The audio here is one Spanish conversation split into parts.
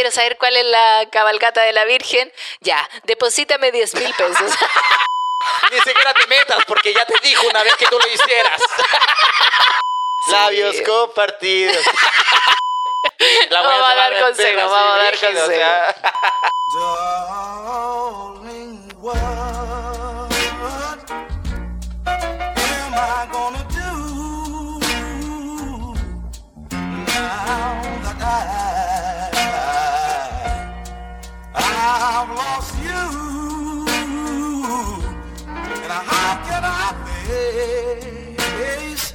quiero saber cuál es la cabalgata de la Virgen. Ya, deposítame 10 mil pesos. Ni siquiera te metas porque ya te dijo una vez que tú lo hicieras. Labios compartidos. La Vamos a dar llamar consejo, perra, vamos a dar brígido, o sea. I've lost you? And how can I face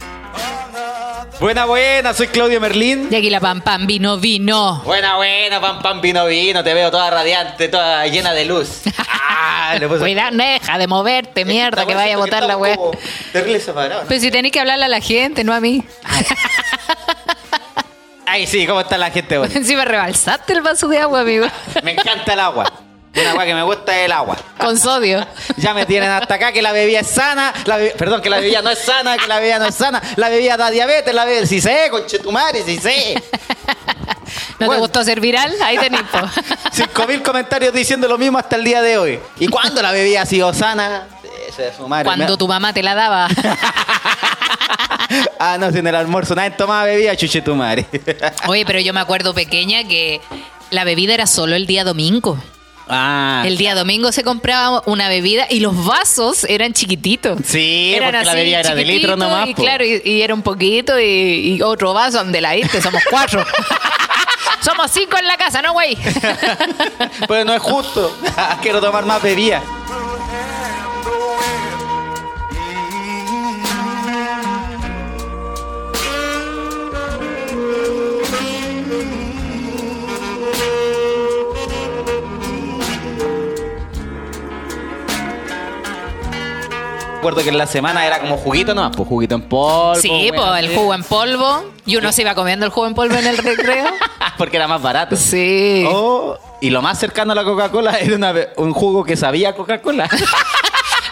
another? Buena, buena, soy Claudio Merlín. Y aquí la pam pam vino, vino. Buena, buena, pam, pam, vino, vino. Te veo toda radiante, toda llena de luz. Ah, le puse- Cuidado, deja de moverte, mierda, Esta que vaya a que botar la estamos weá. como Terrible separado. Pero si tenés que hablarle a la gente, no a mí. Ay, sí, ¿cómo está la gente hoy? Encima rebalsaste el vaso de agua, amigo. Me encanta el agua. Una agua que me gusta es el agua. Con sodio. Ya me tienen hasta acá que la bebida es sana, la be- perdón, que la bebida no es sana, que la bebida no es sana, la bebida da diabetes, la bebida, si sé, conchetumare, si sé. ¿No te gustó ser viral? Ahí tenés. Cinco mil comentarios diciendo lo mismo hasta el día de hoy. ¿Y cuándo la bebida ha sido sana? Eso es su madre. Cuando tu mamá te la daba. ah, no, en el almuerzo nadie tomaba bebida, chuchetumare. Oye, pero yo me acuerdo pequeña que la bebida era solo el día domingo. ah. El día domingo se compraba una bebida y los vasos eran chiquititos. Sí, Eran porque la así, bebida era de litro nomás. Y po. claro, y, y era un poquito y, y otro vaso donde la diste, somos cuatro. somos cinco en la casa, ¿no, güey? Pero no es justo. Quiero tomar más bebida. Recuerdo que en la semana era como juguito nomás, pues juguito en polvo. sí, weón, pues el jugo en polvo. Y uno se iba comiendo el jugo en polvo en el recreo. Porque era más barato. Sí. Oh, y lo más cercano a la Coca-Cola era una un jugo que sabía Coca-Cola.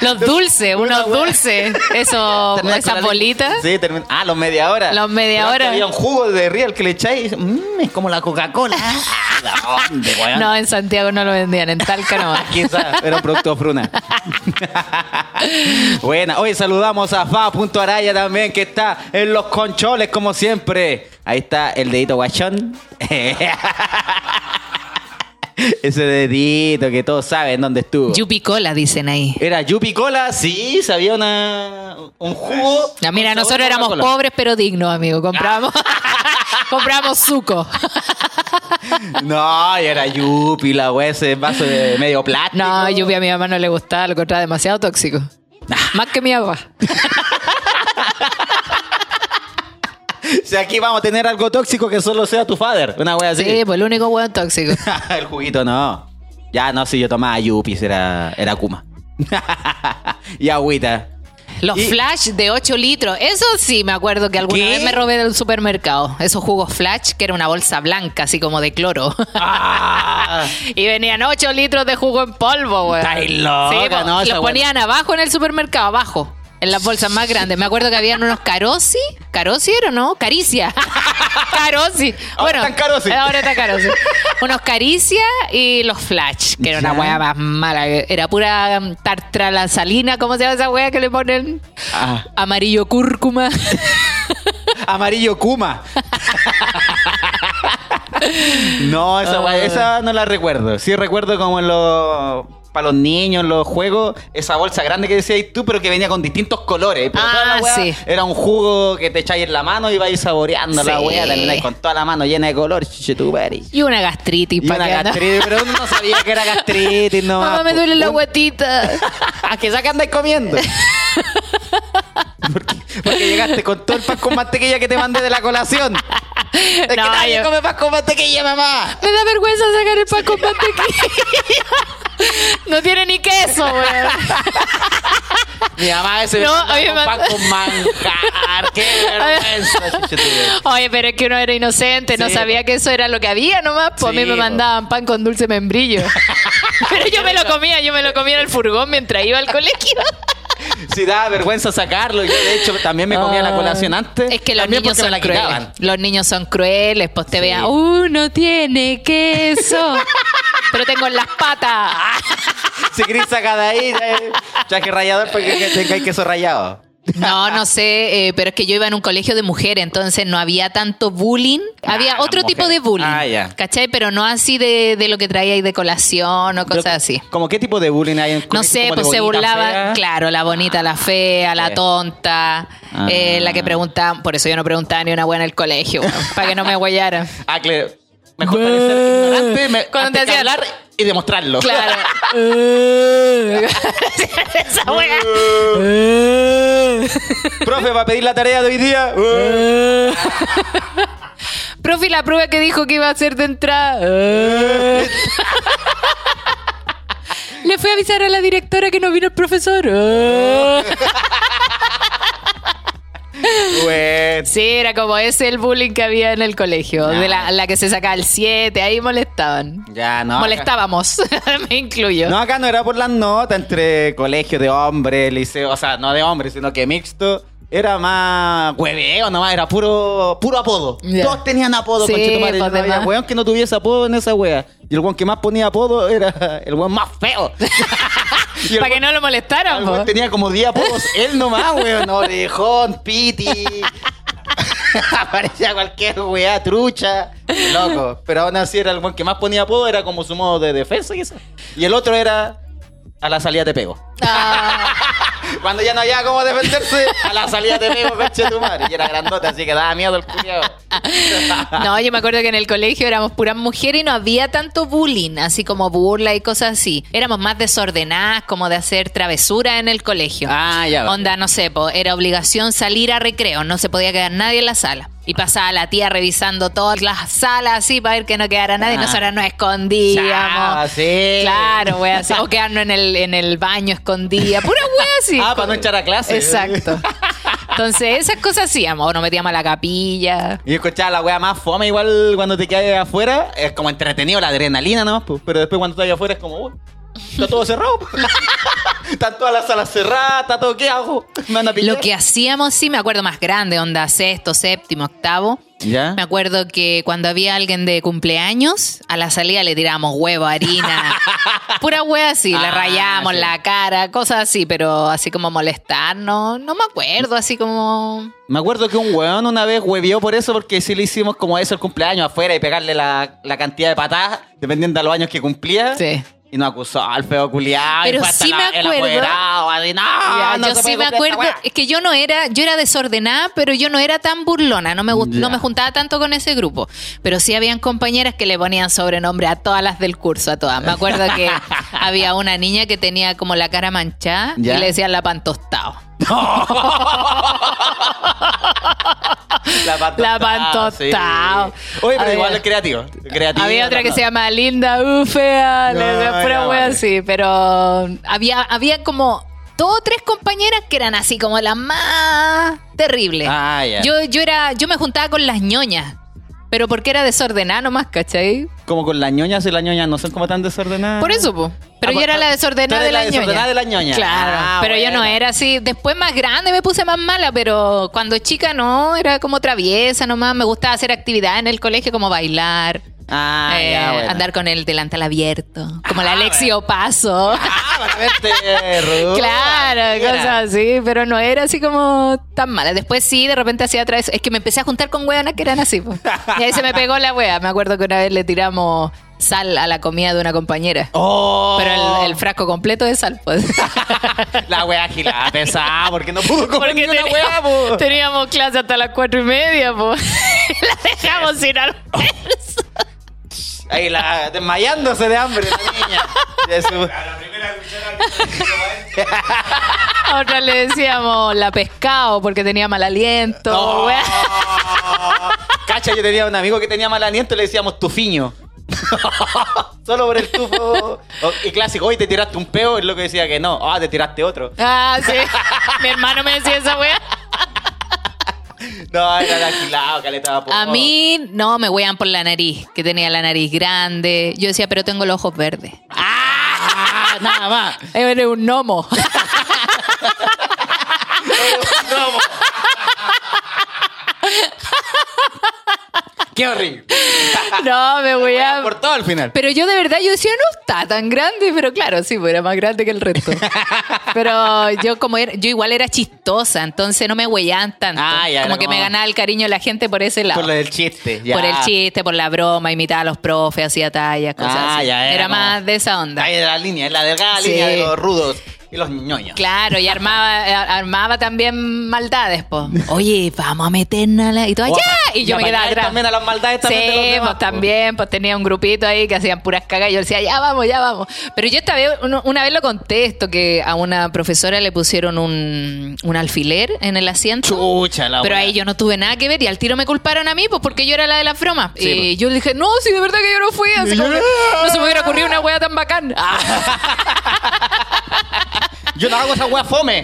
Los dulces, unos dulces. Eso, esas bolitas. Sí, termina- Ah, los media hora. Los media hora. Había un jugo de real que le echáis. Mmm, es como la Coca-Cola. ¿Dónde, weón? No, en Santiago no lo vendían, en Talca no. Quizás era un producto fruna. Buena, hoy saludamos a Fa.araya también, que está en los concholes, como siempre. Ahí está el dedito guachón. Ese dedito que todos saben dónde estuvo. Yupi Cola, dicen ahí. Era Yupi Cola, sí, sabía una, un jugo. Ya, mira, nosotros éramos pobres pero dignos, amigo. Compramos, compramos suco. No, y era Yupi, la wea, ese vaso de medio plástico. No, Yupi a mi mamá no le gustaba, lo encontraba demasiado tóxico. Más que mi agua. Sea, aquí vamos a tener algo tóxico que solo sea tu father. Una wea así. Sí, pues el único hueón tóxico. el juguito no. Ya no, si yo tomaba Yupis, era, era Kuma. y agüita. Los Y- flash de 8 litros. Eso sí, me acuerdo que alguna ¿Qué? vez me robé del supermercado. Esos jugos flash, que era una bolsa blanca, así como de cloro. Ah. y venían 8 litros de jugo en polvo, güey. Sí, po, ¿no? Los ponían abajo en el supermercado, abajo. En las bolsas más grandes. Me acuerdo que habían unos Carosi. ¿Carosi era, no? Caricia. Carosi. Ahora están Carosi. Ahora está Carosi. Unos Caricia y los Flash, que era una hueá más mala. Era pura um, tartrala salina. ¿Cómo se llama esa hueá que le ponen? Ah, Amarillo cúrcuma. amarillo Kuma. no, esa, wea- esa no la recuerdo. Sí recuerdo como en los... Para los niños, los juegos, esa bolsa grande que decías tú, pero que venía con distintos colores. Pero toda la Ah, wea sí. Era un jugo que te echáis en la mano y vais saboreando la wea, termináis con toda la mano llena de color, y una gastritis. Y una que gastritis, pero uno no sabía que era gastritis, no. Mamá, me duele la guatita. ¿A qué saca andáis comiendo? porque, porque llegaste con todo el pan con mantequilla que te mandé de la colación. Es que No, nadie yo- come pan con mantequilla, mamá. Me da vergüenza sacar el pan con mantequilla. No tiene ni queso, weón. Mi mamá ese No, mí con manjar. Qué vergüenza. Oye, pero es que uno era inocente, no Sí. sabía que eso era lo que había nomás. Pues a mí Sí, me mandaban pan con dulce membrillo. pero yo me lo comía, yo me lo comía en el furgón mientras iba al colegio. Si daba vergüenza sacarlo. Yo, de hecho, también me comía la colación antes. Es que los niños son crueles. Los niños son crueles, pues te Sí. vean, ¡uh, no tiene queso! Pero tengo en las patas. Si querés sacar de ahí, eh, traje rallador porque que tengáis queso rallado. No, no sé, eh, pero es que yo iba en un colegio de mujeres, entonces no había tanto bullying. había Ah, otro las tipo de bullying. Ah, ya. ¿Cachai? Pero no así de, de lo que traíais de colación o cosas Pero, así. ¿Como qué tipo de bullying hay en el No colegio? sé, ¿Como de pues se bonita, burlaba, fea? claro, la bonita, la fea, la tonta, Ah. eh, la que preguntaba, por eso yo no preguntaba ni una buena en el colegio, para que no me guayaran. Ah, claro. Mejor parecer ignorante me, Cuando antes te que hablar y demostrarlo. Claro. Esa wea. Profe, va a pedir la tarea de hoy día. Profe, la prueba que dijo que iba a hacer de entrada. Le fui a avisar a la directora que no vino el profesor. Bueno. Sí, era como ese el bullying que había en el colegio. De la, la que se sacaba el 7, ahí molestaban. Ya, no. Molestábamos, me incluyo. No, acá no era por las notas entre colegio de hombres, liceo, o sea, no de hombres, sino que mixto. Era más hueveo nomás, era puro, puro apodo. Todos tenían apodo, Sí, conchetumare, pues, no había weón que no tuviese apodo en esa wea. Y el weón que más ponía apodo era el weón más feo. Y Para que no lo molestaran, tenía como 10 apodos, él nomás, weón. Orejón, piti. Aparecía cualquier weá, trucha. Loco. Pero aún así era el weón que más ponía apodo, era como su modo de defensa, quizás. Y el otro era. A la salida te pego. Ah, Cuando ya no había cómo defenderse, a la salida te pego, coche tu madre. Y era grandota, así que daba miedo el culiao. no, yo me acuerdo que en el colegio éramos puras mujeres y no había tanto bullying, así como burla y cosas así. Éramos más desordenadas, como de hacer travesura en el colegio. Ah, ya. vale. Onda, no sé, po, era obligación salir a recreo, no se podía quedar nadie en la sala. Y pasaba la tía revisando todas las salas así para ver que no quedara nadie. Ah. Nosotras nos escondíamos. Sí. Claro, wea, así. O quedarnos en el, en el baño escondida. Pura wea así. Ah, para no echar a clase. Exacto. Entonces, esas cosas hacíamos. O nos metíamos a la capilla. Y escuchaba la wea más fome, igual cuando te quedas afuera, es como entretenido la adrenalina pues. Pero después cuando estás afuera es como, uy, está todo cerrado. Están todas las salas cerradas, está todo, ¿qué hago? Me van a pillar. Lo que hacíamos, sí, me acuerdo más grande, onda sexto, séptimo, octavo. ¿Ya? Me acuerdo que cuando había alguien de cumpleaños, a la salida le tirábamos huevo, harina. Pura hueá así, le Ah, rayábamos sí. la cara, cosas así, pero así como molestar, no, no me acuerdo, así como. Me acuerdo que un weón una vez huevió por eso, porque sí le hicimos como eso el cumpleaños afuera y pegarle la, la cantidad de patadas, dependiendo de los años que cumplía. Sí. Y nos acusó al feo culiado. Pero y sí la- me acuerdo. así, no, no yo sí me acuerdo, es que yo no era, yo era desordenada, pero yo no era tan burlona, no me, no me juntaba tanto con ese grupo. Pero sí habían compañeras que le ponían sobrenombre a todas las del curso, a todas. Me acuerdo que había una niña que tenía como la cara manchada y le decían la pan tostado. La pan La sí. Oye, pero Había- igual es creativo. creativo Había otra que no. se llama Linda, uh, fea, No, vale. así, pero había, había como dos o tres compañeras que eran así como las más terribles. Ah. Yo, yo era, yo me juntaba con las ñoñas, pero porque era desordenada nomás, ¿cachai? Como con las ñoñas y las ñoñas no son como tan desordenadas. Por eso, po. Pero Ah, yo era pues, la desordenada de la ñoñas. desordenada de las ñoñas. Claro, Ah, pero yo no era así. Después más grande me puse más mala, pero cuando chica no, era como traviesa nomás. Me gustaba hacer actividades en el colegio como bailar. Ah, eh, ya, bueno. andar con el delantal abierto, como la Ah, Alexio Paso. Ah, Ruth. Claro, Mira. cosas así, pero no era así como tan mala. Después sí, de repente hacía otra vez. Es que me empecé a juntar con hueonas que eran así. po. Y ahí se me pegó la wea. Me acuerdo que una vez le tiramos sal a la comida de una compañera. Oh. Pero el, el frasco completo de sal, pues. La wea gilada, pesada, porque no pudo comer ni una teníamos, wea, po. teníamos clase hasta las cuatro y media, pues. la dejamos sin almuerzo. Ahí la desmayándose de hambre la niña. De su- la primera cuchara que A otra le decíamos la pescado porque tenía mal aliento. No. Cacha, yo tenía un amigo que tenía mal aliento y le decíamos tufiño. Solo por el tufo. O- Y clásico, hoy te tiraste un peo, es lo que decía que no. Ah, te tiraste otro. Ah, sí. Mi hermano me decía esa wea. No, era el agilado, caleta de A mí, no, me wean por la nariz, que tenía la nariz grande. Yo decía, pero tengo los ojos verdes. Ah, nada más. Eres un gnomo. plomo. Qué horrible. No, me voy a... Por todo al final. Pero yo de verdad, yo decía, no está tan grande, pero claro, sí, pues era más grande que el resto. pero yo como era, yo igual era chistosa, entonces no me huellaban tanto. Ah, ya, como era que me ganaba el cariño de la gente por ese lado. Por lo del chiste. ya. Por el chiste, por la broma, imitaba a los profes, hacía tallas, cosas Ah, así. ya, Era, era como- más de esa onda. Ahí de la línea, la delgada Sí. línea de los rudos y los ñoños. Claro, y armaba, armaba también maldades, po. Oye, vamos a meternos a la... Y todo, apa- Y yo me quedaba atrás. también a las maldades también de los Sí, demás, pues po. también, pues tenía un grupito ahí que hacían puras cagas y yo decía, ya vamos, ya vamos. Pero yo esta vez, uno- una vez lo conté esto, que a una profesora le pusieron un, un alfiler en el asiento. Chucha, la Pero wea. ahí yo no tuve nada que ver y al tiro me culparon a mí, pues porque yo era la de las bromas. Sí, y pues. yo le dije, no, si de verdad que yo no fui, así como que no se me hubiera ocurrido una wea tan bacán. Yo no hago esa wea fome.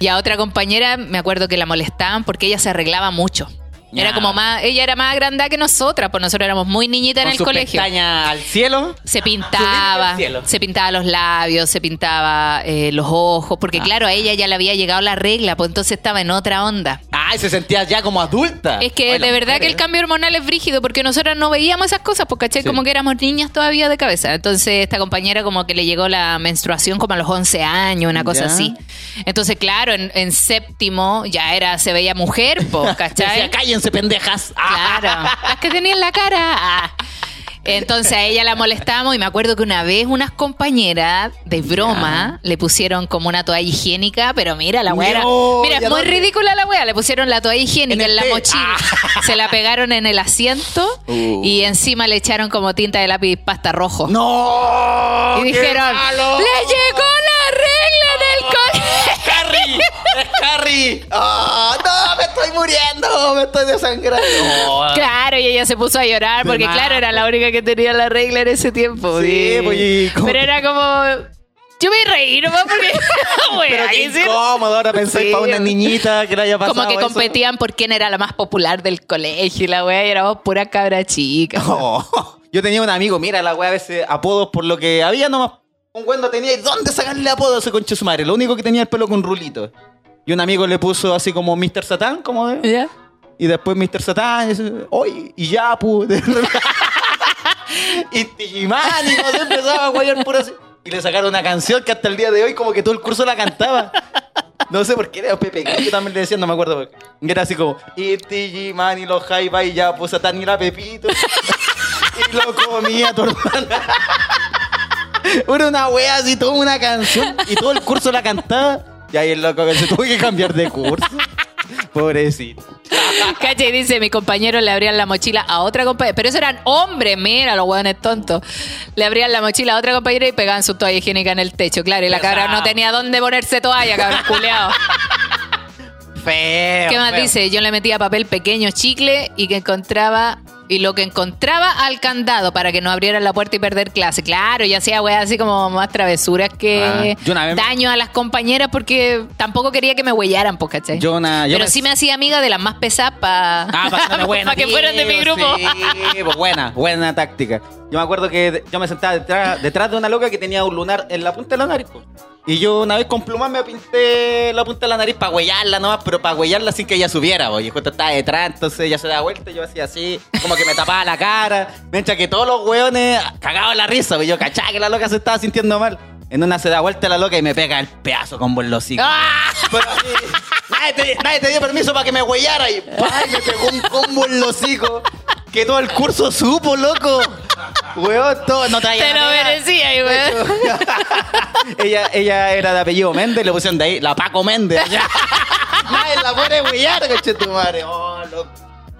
Y a otra compañera me acuerdo que la molestaban porque ella se arreglaba mucho. Era como más, ella era más grande que nosotras, pues nosotros éramos muy niñitas en el colegio. al cielo. Se pintaba, al cielo. se pintaba los labios, se pintaba eh, los ojos, porque Ah. claro, a ella ya le había llegado la regla, pues entonces estaba en otra onda. Ay, se sentía ya como adulta. Es que Ay, de verdad que el cambio hormonal es brígido porque nosotras no veíamos esas cosas, porque ¿cachai? Sí. Como que éramos niñas todavía de cabeza. Entonces esta compañera como que le llegó la menstruación como a los 11 años, una cosa Ya. así. Entonces claro, en, en séptimo ya era, se veía mujer, pues, ¿cachai? Cállense, pendejas. Ah. Claro, las que tenían la cara. Ah. Entonces a ella la molestamos y me acuerdo que una vez unas compañeras de broma le pusieron como una toalla higiénica, pero mira la weá. No, mira, ¿y a es muy dónde? ridícula la weá. Le pusieron la toalla higiénica En en, la mochila. Ah. Se la pegaron en el asiento Uh. y encima le echaron como tinta de lápiz pasta rojo. ¡No! y dijeron, malo! ¡le llegó la regla en el colegio! ¡Carrie! ¡Es Carrie! ¡Ah! ¡No! ¡Me estoy muriendo! ¡Me estoy desangrando! Claro, y ella se puso a llorar porque, claro, era la única que tenía la regla en ese tiempo. Sí, Y- pues, Pero era como. Yo me reí nomás porque. Wea, Pero qué ahora Sí. para una niñita que le haya pasado Como que eso. competían por quién era la más popular del colegio y la wea, y éramos pura cabra chica. Oh. Yo tenía un amigo, mira la wea a veces apodos por lo que había nomás. Un güey no tenía. ¿Y dónde sacarle apodo a ese conche su madre? Lo único que tenía el pelo con rulito. Y un amigo le puso así como Mr. Satán, como de. ¿Ya? Y después Mr. Satán, y oye, y ya, pu. y Tijimani, no sé, empezaba a guayar puro así. Y le sacaron una canción que hasta el día de hoy, como que todo el curso la cantaba. No sé por qué era Pepe Grillo también le decían, no me acuerdo. Y era así como, y Tijimani, los Jaiba y ya, pues Satán y la Pepito. y lo comía tu hermana. Era una wea así, toda una canción. Y todo el curso la cantaba. Y ahí el loco que se tuvo que cambiar de curso. Pobrecito. Cacha y dice, mi compañero le abrían la mochila a otra compañera. Pero eso eran hombres, mira, los hueones tontos. Le abrían la mochila a otra compañera y pegaban su toalla higiénica en el techo, claro. Y la cabra no tenía dónde ponerse toalla, cabrón culeado. Feo. ¿Qué más feo. dice? Yo le metía papel pequeño, chicle y que encontraba y lo que encontraba al candado para que no abrieran la puerta y perder clase. Claro, yo hacía weas así como más travesuras que Ah, daño a las compañeras porque tampoco quería que me huellaran, pues, ¿cachai? Yo una- yo Pero me- sí me hacía amiga de las más pesadas para Ah, para que, fueran de mi tío, grupo. Sí, pues buena, buena táctica. Yo me acuerdo que yo me sentaba detrás, detrás de una loca que tenía un lunar en la punta de la nariz. po. Y yo una vez con plumas me pinté la punta de la nariz para huellarla nomás, pero para huellarla sin que ella subiera. po. Y justo estaba detrás, entonces ella se daba vuelta y yo hacía así, como que me tapaba la cara. Mientras que todos los hueones cagaban la risa, pues yo cachaba que la loca se estaba sintiendo mal. En una se da vuelta la loca y me pega el pedazo con buen hocico. ¡Ah! Pero nadie, te, nadie te dio permiso para que me huellara y me pegó un combo en los hocico. Que todo el curso supo, loco. Weón, todo, no traía Te lo merecía, y weón. ella, ella era de apellido Méndez, le pusieron de ahí, la Paco Méndez. Nadie la puede huellar, coche tu madre. Oh, loco.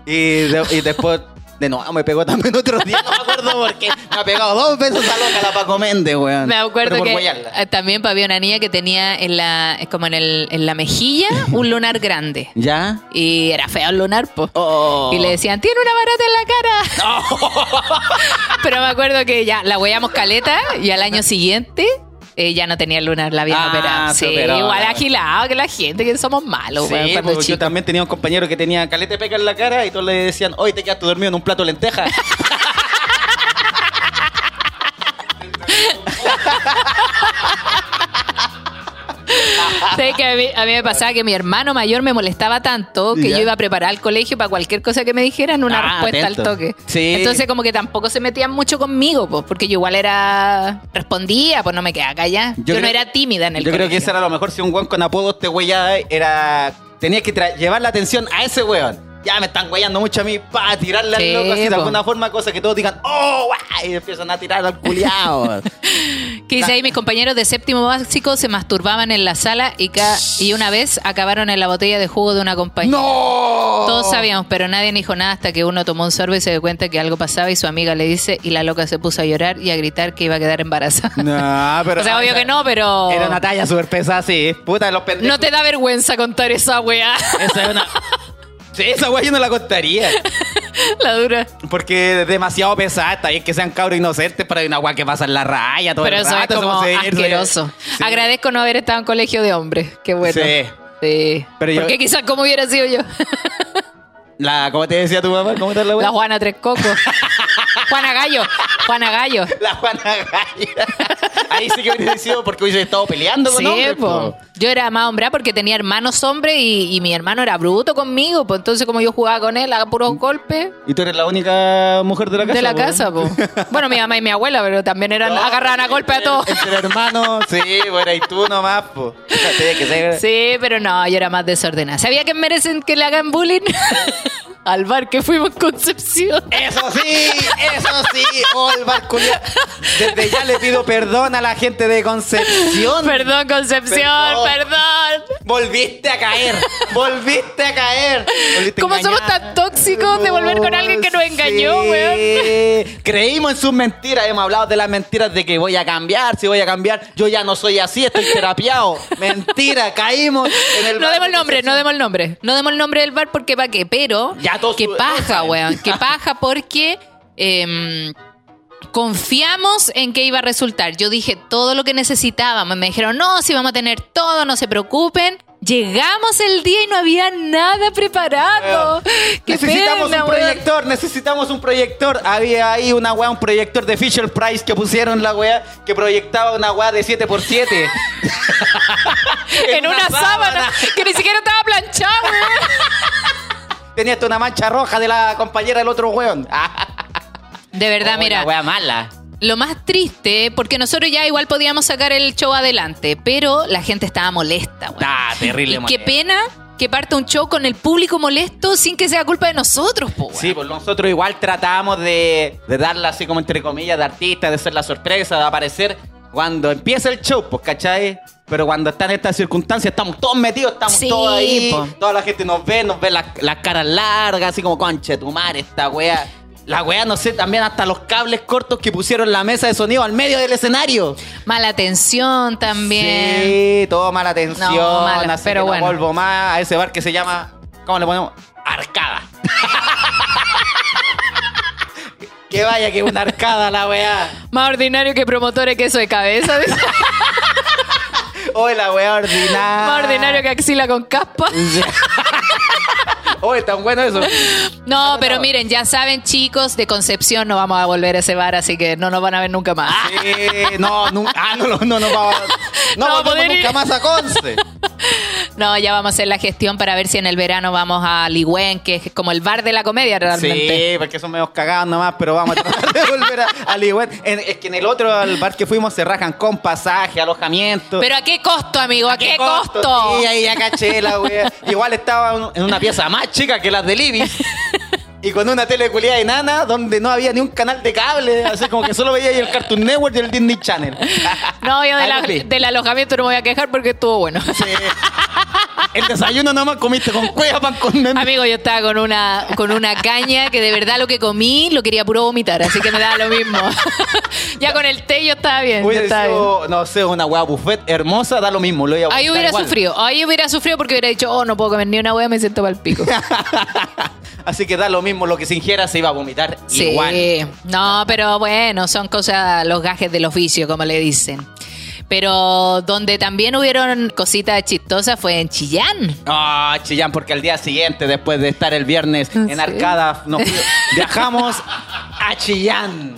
Y, de- y después, de nuevo, me pegó también otro día, no me acuerdo por qué. Me ha pegado dos veces a loca la Paco Méndez, weón. Me acuerdo que huellarla. eh, también había una niña que tenía en la, es como en, el, en la mejilla un lunar grande. ¿Ya? Y era feo el lunar, po. Oh. Y le decían, tiene una barata en la cara. Pero me acuerdo que ya la huellamos caleta y al año siguiente eh, ya no tenía el lunar, la habían Ah, operado. se Sí, operó, igual la- agilado que la gente, que somos malos, Sí, weón, cuando pues, yo también tenía un compañero que tenía calete peca en la cara y todos le decían, hoy te quedaste dormido en un plato de lentejas. ¿Sabes que a mí, a mí me pasaba que mi hermano mayor me molestaba tanto que Ya. yo iba a preparar al colegio para cualquier cosa que me dijeran una Ah, respuesta atento. al toque. Sí. Entonces como que tampoco se metían mucho conmigo, pues, porque yo igual era respondía, pues no me quedaba callada. Yo, no creo- era tímida en el Yo creo que eso era lo mejor si un weón con apodo te weyaba, era. Tenías que llevar la atención a ese weón. Ya me están weyando mucho a mí para tirarle Sí, al loco así de alguna forma, cosa que todos digan, ¡Oh, guay! Y empiezan a tirar al culiao. Que dice ahí, mis compañeros de séptimo básico se masturbaban en la sala y, ca- y una vez acabaron en la botella de jugo de una compañía. ¡No! Todos sabíamos, pero nadie dijo nada hasta que uno tomó un sorbo y se dio cuenta que algo pasaba y su amiga le dice y la loca se puso a llorar y a gritar que iba a quedar embarazada. No, pero. o sea, obvio que no, pero... Era una talla súper pesada, sí. Puta, los pendejos. No te da vergüenza contar esa weá. Esa es una. Sí, esa weá yo no la contaría. la dura. Porque es demasiado pesada. Está bien que sean cabros inocentes, pero hay una weá que pasa en la raya todo Pero el eso es como asqueroso. Sí. Agradezco no haber estado en colegio de hombres. Qué bueno. Sí. Sí. Pero yo- Porque quizás como hubiera sido yo. La, ¿Cómo te decía tu mamá? ¿Cómo te la weá? La Juana Tres Cocos. Juana Gallo. Juana Gallo. La Juana Gaya. Ahí sí que hubiese sido porque hubiese estado peleando con Sí, hombres, po. po. Yo era más hombre porque tenía hermanos hombres y, y mi hermano era bruto conmigo. Pues entonces, como yo jugaba con él a puros golpes Y tú eres la única mujer de la casa. de la po. casa, po. Bueno, mi mamá y mi abuela, pero también eran No, agarraban a golpe a todos. Entre hermanos, sí, bueno, y tú nomás, po. Tenía que ser. Sí, pero no, yo era más desordenada. ¿Sabía que merecen que le hagan bullying? Al bar que fuimos en Concepción. Eso sí, eso sí. Oh, el bar. Desde ya le pido perdón a la gente de Concepción. Perdón, Concepción, Perdón. perdón. Volviste a caer. Volviste a caer. Volviste ¿Cómo somos tan tóxicos de volver con alguien que nos engañó, Sí. weón? Creímos en sus mentiras. Hemos hablado de las mentiras de que voy a cambiar. Si voy a cambiar, yo ya no soy así, estoy terapiado. Mentira, caímos en el No bar demos el nombre, no demos el nombre. No demos el nombre del bar porque pa' qué, pero Ya todos su- todos paja, weón. Que paja porque em, confiamos en que iba a resultar. Yo dije todo lo que necesitábamos. Me dijeron, no, si vamos a tener todo, no se preocupen. Llegamos el día y no había nada preparado. Qué necesitamos pena, un weón. proyector, necesitamos un proyector. Había ahí una weá, un proyector de Fisher Price que pusieron la weá, que proyectaba una weá de 7x7. En una, sábana. que ni siquiera estaba planchada, weón. Tenía hasta una mancha roja de la compañera del otro weón. De verdad, Oh, mira. Una weá mala. Lo más triste, porque nosotros ya igual podíamos sacar el show adelante, pero la gente estaba molesta, weón. Ah, terrible Y qué molesta. pena que parta un show con el público molesto sin que sea culpa de nosotros, po. Sí, pues nosotros igual tratamos de, de darla así como entre comillas de artista, de ser la sorpresa, de aparecer cuando empieza el show, pues, ¿cachai? Pero cuando están en estas circunstancias, estamos todos metidos, estamos Sí, todos ahí. po. Toda la gente nos ve, nos ve las, las caras largas, así como, conche, tu madre, esta wea. La wea, no sé, también hasta los cables cortos que pusieron la mesa de sonido al medio del escenario. Mala atención también. Sí, todo mala atención. No, mala, pero que no bueno. vuelvo más a ese bar que se llama, ¿cómo le ponemos? Que vaya que es una arcada la weá. Más ordinario que promotores queso de cabeza. Oye, la weá ordinaria. Más ordinario que axila con caspa. Oye, tan bueno eso. No, pero miren, ya saben, chicos, de Concepción no vamos a volver a ese bar, así que no nos van a ver nunca más. Sí, no, nunca, ah, no, no, no, no, vamos, no, No, volvemos poder ir. nunca más a Conce. No, ya vamos a hacer la gestión para ver si en el verano vamos a Ligüen, que es como el bar de la comedia realmente. Sí, porque son medio cagados nomás, pero vamos a tratar de volver a, al igual. En- es que en el otro, al bar que fuimos, se rajan con pasaje, alojamiento. Pero ¿a qué costo, amigo? ¿A, qué, costo? Sí, ahí ya caché la wea. Igual estaba en una pieza más chica que las de Libis. Y con una tele culiada enana donde no había ni un canal de cable. Así como que solo veía ahí el Cartoon Network y el Disney Channel. No, yo de la- del alojamiento no me voy a quejar porque estuvo bueno. Sí. El desayuno nomás comiste con cueva, pan con meme. Amigo, yo estaba con una, con una caña que de verdad lo que comí lo quería puro vomitar, así que me daba lo mismo. ya con el té yo estaba bien. yo bien. no sé, una hueá buffet hermosa, da lo mismo. Lo iba a Ahí hubiera igual. sufrido, ahí hubiera sufrido porque hubiera dicho, oh, no puedo comer ni una hueá, me siento para el pico. Así que da lo mismo, lo que se ingiera se iba a vomitar Sí, igual. no, pero bueno, son cosas, los gajes del oficio, como le dicen. Pero donde también hubieron cositas chistosas fue en Chillán. Ah, Chillán, porque al día siguiente, después de estar el viernes en Sí. Arcada, nos viajamos a Chillán.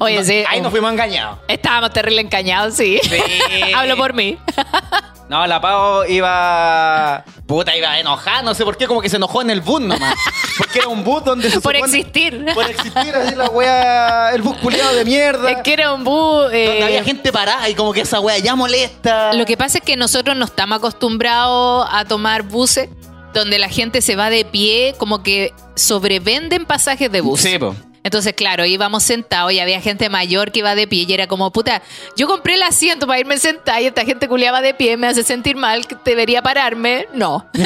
Oye, sí. Ahí nos fuimos engañados. Estábamos terrible encañados, sí. Sí. Hablo por mí. No, la Pau iba. Puta, iba enojada, no sé por qué, como que se enojó en el bus nomás. Porque era un bus donde se Por supone- existir. Por existir, así la wea. El bus culiado de mierda. Es que era un bus. eh, Donde había gente parada y como que esa wea ya molesta. Lo que pasa es que nosotros no estamos acostumbrados a tomar buses donde la gente se va de pie, como que sobrevenden pasajes de bus. Sí, po. Entonces, claro, íbamos sentados y había gente mayor que iba de pie y era como, puta, yo compré el asiento para irme sentada y esta gente culiaba de pie, me hace sentir mal, que debería pararme. No.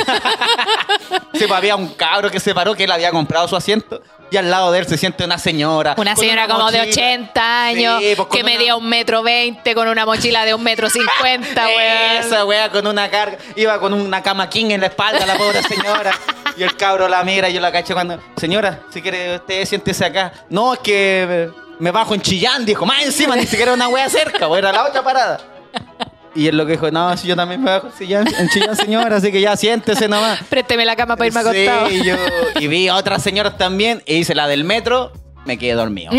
Sí, pues había un cabro que se paró que él había comprado su asiento y al lado de él se siente una señora. Una señora como de mochila. 80 años, Sí, pues, que una- medía un metro veinte con una mochila de un metro cincuenta, weón. Esa wea con una carga. Iba con una cama king en la espalda, la pobre señora. Y el cabro la mira y yo la caché cuando. Señora, si quiere usted siéntese acá. No, es que me bajo en Chillán, dijo. Más encima, ni siquiera una wea cerca, wea, era la otra parada. Y él lo que dijo, no, si yo también me bajo en Chillán, en Chillán, señora, así que ya siéntese nomás. Présteme la cama para irme acostado. Sí, y yo, y vi a otras señoras también, y hice la del metro, me quedé dormido.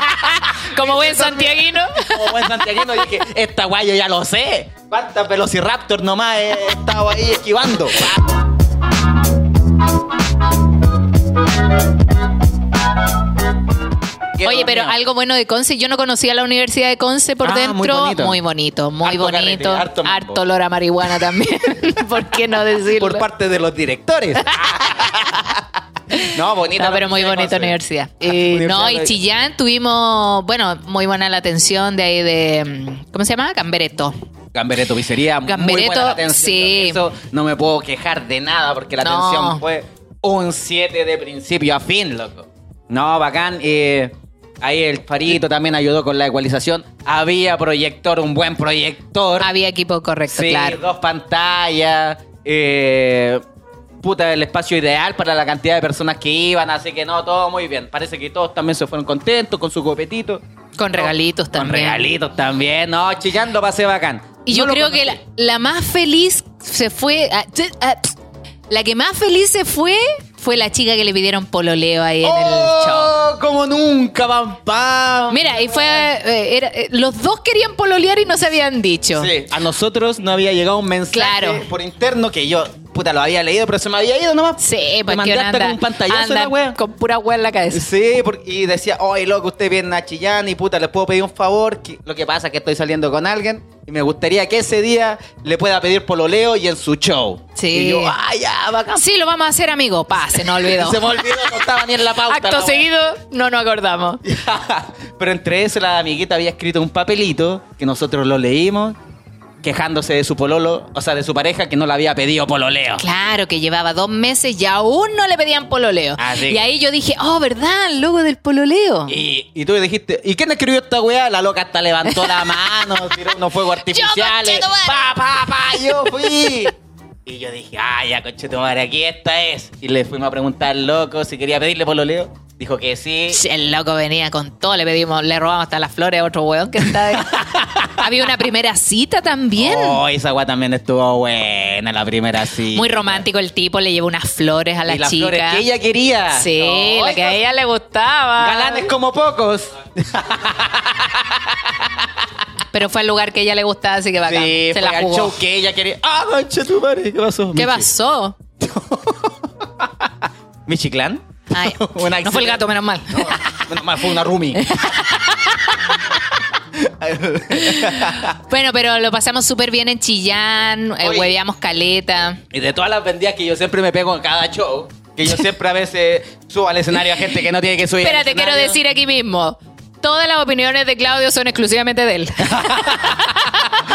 Como buen santiaguino. Como buen santiaguino dije, esta guay yo ya lo sé. ¿Cuántas Velociraptor nomás he estado ahí esquivando? Oye, pero algo bueno de Conce, yo no conocía la Universidad de Conce por Ah, muy dentro. bonito. Muy bonito, muy Harto bonito. carrete, harto harto, mambo. olor a marihuana también. ¿Por qué no decirlo? Por parte de los directores. no, bonita. No, pero muy bonita universidad. Ah, Eh, universidad no, y Chillán tuvimos, bueno, muy buena la atención de ahí de, ¿cómo se llama? Cambereto. Gambereto Pizzería, muy Gambereto, buena atención. sí. Eso no me puedo quejar de nada porque la No. atención fue un 7 de principio a fin, loco. No, bacán. eh, ahí el Farito también ayudó con la ecualización. Había proyector, un buen proyector. Había equipo correcto, sí, claro. dos pantallas. eh, puta, el espacio ideal para la cantidad de personas que iban. Así que no, todo muy bien. Parece que todos también se fueron contentos con su copetito. Con regalitos Con también. regalitos también. No, chillando pasé bacán. Y No yo creo que la, la más feliz se fue. pst. La que más feliz se fue fue la chica que le pidieron pololeo ahí en el show. ¡Oh! Como nunca, pam, pam. Mira, y fue. eh, era- eh, los dos querían pololear y no se habían dicho. Sí, a nosotros no había llegado un mensaje Claro. por interno que yo, puta, lo había leído, pero se me había ido nomás. Sí, Me pues mandaste con un pantallazo la wea. con pura wea en la cabeza. Sí, y decía, oye, loco, usted viene a Chillán y puta, les puedo pedir un favor. que- lo que pasa es que estoy saliendo con alguien y me gustaría que ese día le pueda pedir pololeo y en su show. Sí. Y yo, ah, ya, bacán. Sí, lo vamos a hacer, amigo. Pa, se nos olvidó. Se me olvidó, no estaba ni en la pauta. Acto seguido, no nos acordamos. Pero entre eso la amiguita había escrito un papelito que nosotros lo leímos quejándose de su pololo, o sea, de su pareja que no le había pedido pololeo. Claro, que llevaba dos meses y aún no le pedían pololeo. Ah, sí. Y ahí yo dije, oh, ¿verdad? El logo del pololeo. Y, y tú dijiste, ¿y quién escribió esta weá? La loca hasta levantó la mano, tiró unos fuegos artificiales. conchetumare. Pa, pa, pa, yo fui. Y yo dije, ah, ya, conchetumare, aquí esta es. Y le fuimos a preguntar al loco si quería pedirle pololeo. Dijo que sí. El loco venía con todo, le pedimos, le robamos hasta las flores a otro weón que está ahí. Había una primera cita también. Oh, esa weá también estuvo buena, la primera sí. Muy romántico el tipo, le llevó unas flores a la y las chica. flores que ella quería. Sí, Oh, la que a ella le gustaba. Galanes como pocos. Pero fue al lugar que ella le gustaba, así que bacán. Sí, Se fue la al jugó. show que ella quería. ¡Ah, tu madre! ¿Qué pasó? ¿Qué Michi? pasó? ¿Michiclán? No fue el gato, menos mal. Menos mal, fue una roomie. Bueno, pero lo pasamos súper bien en Chillán, eh, Oye. hueveamos caleta. y de todas las vendidas que yo siempre me pego en cada show, que yo siempre a veces subo al escenario a gente que no tiene que subir. Espérate, quiero decir aquí mismo. Todas las opiniones de Claudio son exclusivamente de él.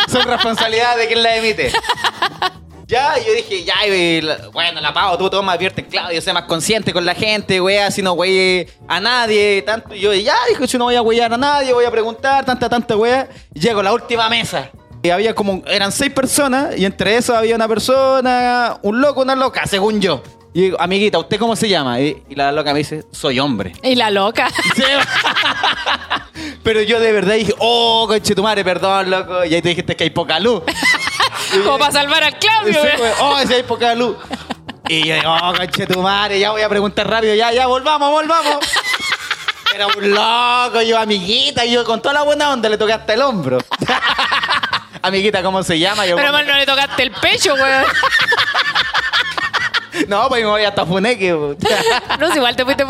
Son responsabilidad de quien la emite. Ya, yo dije, ya, y bueno, la pago, tú toma, advierte, Claudio, sé más consciente con la gente, wea, si no wey a nadie, tanto. Y yo, ya, dijo, si no voy a weyar a nadie, voy a preguntar, tanta, tanta wea. Y llego a la última mesa. Y había como, eran seis personas, y entre esos había una persona, un loco, una loca, según yo. Y digo, amiguita, ¿usted cómo se llama? Y, y la loca me dice, soy hombre. y la loca. Pero yo de verdad dije, oh, conche tu madre, perdón, loco. Y ahí te dijiste que hay poca luz. Como para salvar al Claudio. Sí, güey. güey. Oh, si hay poca luz. Y yo digo, oh, conche tu madre, ya voy a preguntar rápido, ya, ya, volvamos, volvamos. Era un loco, yo amiguita, y yo con toda la buena onda le toqué hasta el hombro. Amiguita, ¿cómo se llama? Yo, Pero mal no le tocaste el pecho, weón. No, pues me voy hasta Funeque. No, si igual te fuiste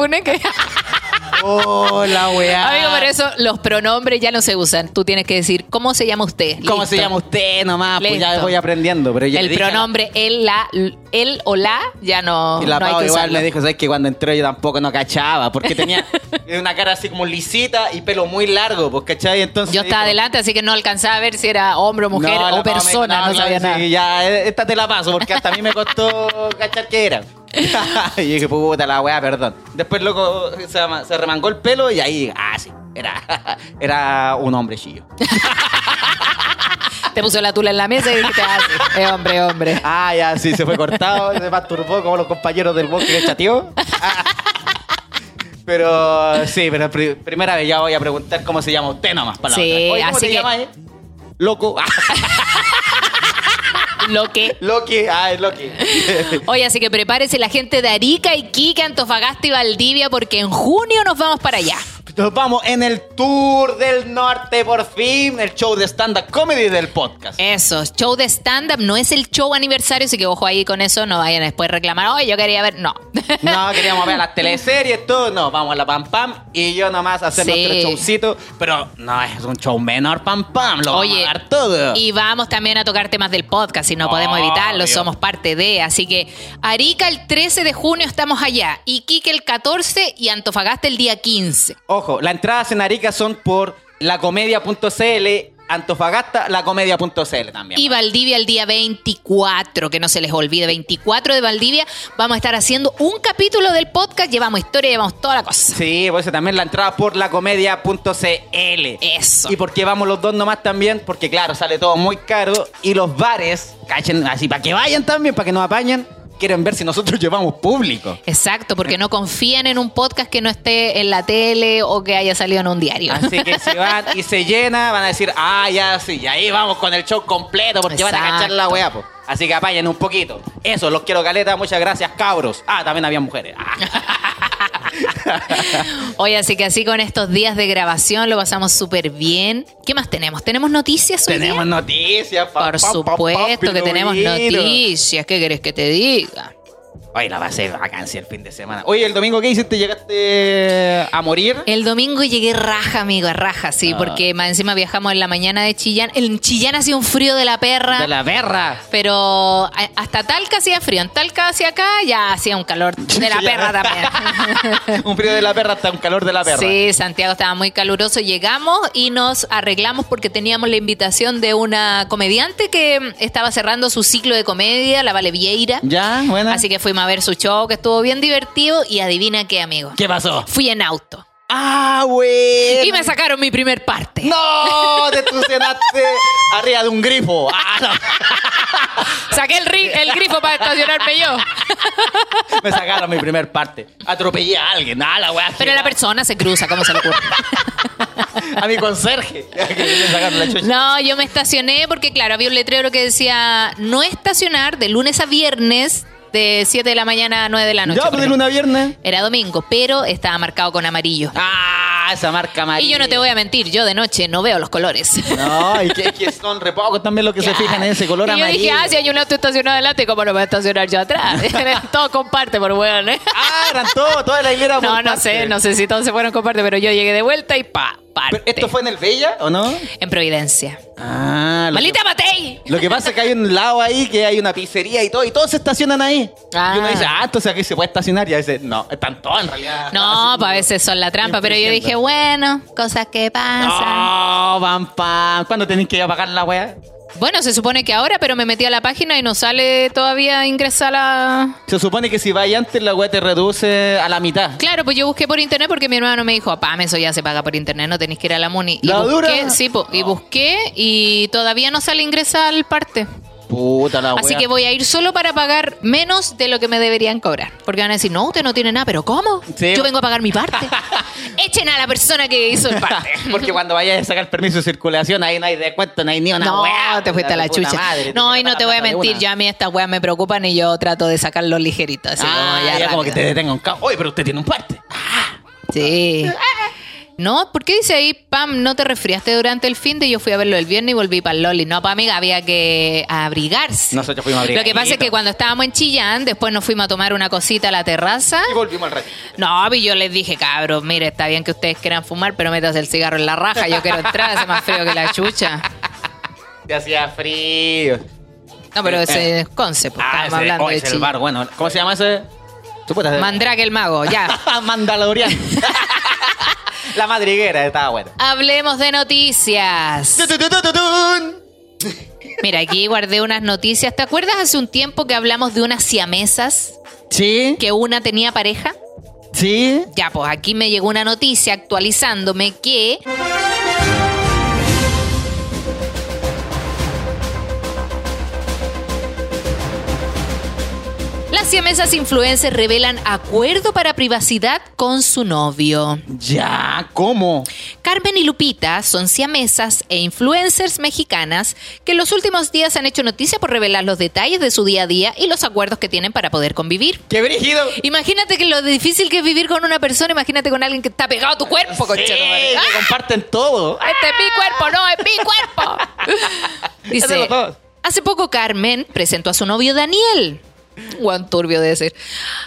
puneque. oh, weá. Amigo, por eso los pronombres ya no se usan. Tú tienes que decir, ¿cómo se llama usted? ¿Cómo Listo. se llama usted nomás? Pues ya voy aprendiendo. Pero le El la- pronombre él, la, él o la ya no, Y la no hay Pau que igual me dijo, ¿sabes que Cuando entró yo tampoco no cachaba, porque tenía una cara así como lisita y pelo muy largo, pues, ¿cachai? Entonces Yo estaba dijo, adelante, así que no alcanzaba a ver si era hombre o mujer No, o persona, no, sabía sí, nada. Ya, eh, esta te la paso, porque hasta a mí me costó cachar que era. y dije, puta la weá, perdón. Después, loco, se, remangó el pelo y ahí, ah, sí, era, era un hombre chillo. Te puso la tula en la mesa y dijiste, ah, sí, es hombre, hombre. Ah, ya, sí, se fue cortado, se masturbó como los compañeros del bosque que chateó. Pero sí, pero pri- primera vez ya voy a preguntar cómo se llama usted nomás para la Sí, otra. Oye, ¿cómo así te que- llamas, eh? Loco. Lo que... Loki, ah, es Loki. Oye, así que prepárese la gente de Arica, Iquique, Antofagasta y Valdivia porque en junio nos vamos para allá. Nos vamos en el tour del norte por fin, el show de stand-up comedy del podcast. Eso, show de stand-up no es el show aniversario, así que ojo ahí con eso, no vayan después a reclamar, oye, yo quería ver, no. No, queríamos ver las teleseries, todo. No, vamos a la Pam Pam y yo nomás hacer Sí. nuestro showcito. Pero no es un show menor, Pam Pam. Lo Oye, vamos a dar todo. Y vamos también a tocar temas del podcast, si no podemos evitarlo, Obvio. somos parte de. Así que Arica el 13 de junio estamos allá, Iquique el 14 y Antofagasta el día 15. Ojo, las entradas en Arica son por lacomedia.cl, Antofagasta, lacomedia.cl también. Y Valdivia el día 24, que no se les olvide, 24 de Valdivia, vamos a estar haciendo un capítulo del podcast, llevamos historia, llevamos toda la cosa. Sí, pues también la entrada por lacomedia.cl. Eso. ¿Y por qué vamos los dos nomás también? Porque claro, sale todo muy caro y los bares, cachen así, para que vayan también, para que nos apañen, quieren ver si nosotros llevamos público. Exacto, porque no confían en un podcast que no esté en la tele o que haya salido en un diario. Así que si van y se llena, van a decir, ah, ya sí, y ahí vamos con el show completo, porque van a cachar la weá, po. Así que apañen un poquito. Eso, los quiero caleta, muchas gracias, cabros. Ah, también había mujeres. Ah. Oye, así que así con estos días de grabación lo pasamos súper bien. ¿Qué más tenemos? ¿Tenemos noticias hoy día? Tenemos noticias, pa, Por pa, pa, supuesto que tenemos noticias. ¿Qué querés que te diga? Oye, la va a ser vacancia el fin de semana. Oye, el domingo, ¿qué hiciste? ¿Llegaste a morir? El domingo llegué raja, amigo, raja, sí, Ah. porque más encima viajamos en la mañana de Chillán. En Chillán hacía un frío de la perra. De la perra. Pero hasta Talca hacía frío. En Talca hacia acá ya hacía un calor de la perra también. un frío de la perra hasta un calor de la perra. Sí, Santiago estaba muy caluroso. Llegamos y nos arreglamos porque teníamos la invitación de una comediante que estaba cerrando su ciclo de comedia, la Vale Vieira. ¿Ya? Buena. Así que fuimos a ver su show, que estuvo bien divertido. Y adivina qué, amigo. ¿Qué pasó? Fui en auto. ¡Ah, güey! Y me sacaron mi primer parte. ¡No! Te estacionaste arriba de un grifo. ¡Ah, no! Saqué el, ri- el grifo para estacionarme yo. Me sacaron mi primer parte. Atropellé a alguien. ¡Ah, la weá! Pero la persona se cruza, ¿cómo se le ocurre? A mi conserje. Que. No, yo me estacioné porque, claro, había un letrero que decía no estacionar de lunes a viernes de 7 de la mañana a 9 de la noche. Ya, pues de luna a viernes. Era domingo, pero estaba marcado con amarillo. ¡Ah! Esa marca amarilla. Y yo no te voy a mentir, yo de noche no veo los colores. No, y que, que son re pocos también los que se fijan en ese color y yo amarillo. dije, ah, si hay un auto estacionado adelante, ¿cómo no me voy a estacionar yo atrás? Todo comparte por weón, ¿eh? Ah, eran todos, toda la hilera No, no parte. sé, no sé si todos se fueron comparte, pero yo llegué de vuelta y pa, parte. Pero, ¿Esto fue en el Bella o no? En Providencia. Ah, lo ¡Maldita Matei! lo que pasa es que hay un lado ahí que hay una pizzería y todo, y todos se estacionan ahí. Ah. Y uno dice, ah, entonces aquí se puede estacionar. Y a veces, no, están todos en realidad. No, pues a veces son la trampa, pero yo dije, bueno, cosas que pasan. No, pam, pam. ¿Cuándo tenéis que ir a pagar la weá? Bueno, se supone que ahora, pero me metí a la página y no sale todavía ingresar la... Se supone que si vais antes, la weá te reduce a la mitad. Claro, pues yo busqué por internet porque mi hermano me dijo, pam, eso ya se paga por internet, no tenéis que ir a la MUNI. Y ¿La busqué, dura? Sí, po, y busqué y todavía no sale ingresar al parte. Puta la. Así que voy a ir solo para pagar menos de lo que me deberían cobrar. Porque van a decir, no, usted no tiene nada, pero ¿cómo? Sí. Yo vengo a pagar mi parte. Echen a la persona que hizo el parte. Porque cuando vayas a sacar permiso de circulación, ahí no hay descuento, no hay ni una no, weá. te fuiste a la chucha. madre, no, y no te voy a mentir, ya a mí estas weas me preocupan y yo trato de sacarlo ligerito. Así Ah, como ya, ya como que te detenga un. Oye, pero usted tiene un parte. Sí. No, ¿por qué dice ahí, Pam, no te resfriaste durante el fin de yo fui a verlo el viernes y volví para el Loli? No, para amiga, había que abrigarse. Nosotros fuimos a Lo que pasa es que cuando estábamos en Chillán, después nos fuimos a tomar una cosita a la terraza. Y volvimos al ratito. No, y yo les dije, cabros, mire, está bien que ustedes quieran fumar, pero metas el cigarro en la raja. Yo quiero entrar, hace más frío que la chucha. Te hacía frío. No, pero ese es Conce, pues, Ah, estábamos ese, hablando oh, de es el bar, bueno. ¿Cómo se llama ese? Tú puedes hacer- Mandrake el mago, ya. Mandalorian. La madriguera estaba buena. Hablemos de noticias. Mira, aquí guardé unas noticias. ¿Te acuerdas hace un tiempo que hablamos de unas siamesas? Sí, Que una tenía pareja. sí. Ya, pues aquí me llegó una noticia actualizándome que siamesas influencers revelan acuerdo para privacidad con su novio. Ya, ¿cómo? Carmen y Lupita son siamesas e influencers mexicanas que en los últimos días han hecho noticia por revelar los detalles de su día a día y los acuerdos que tienen para poder convivir. ¡Qué brígido! Imagínate que lo difícil que es vivir con una persona, imagínate con alguien que está pegado a tu cuerpo, Sí, que ¡Ah! comparten todo. Este es mi cuerpo, no, es mi cuerpo. Dice, hace poco Carmen presentó a su novio Daniel. Juan turbio de ser.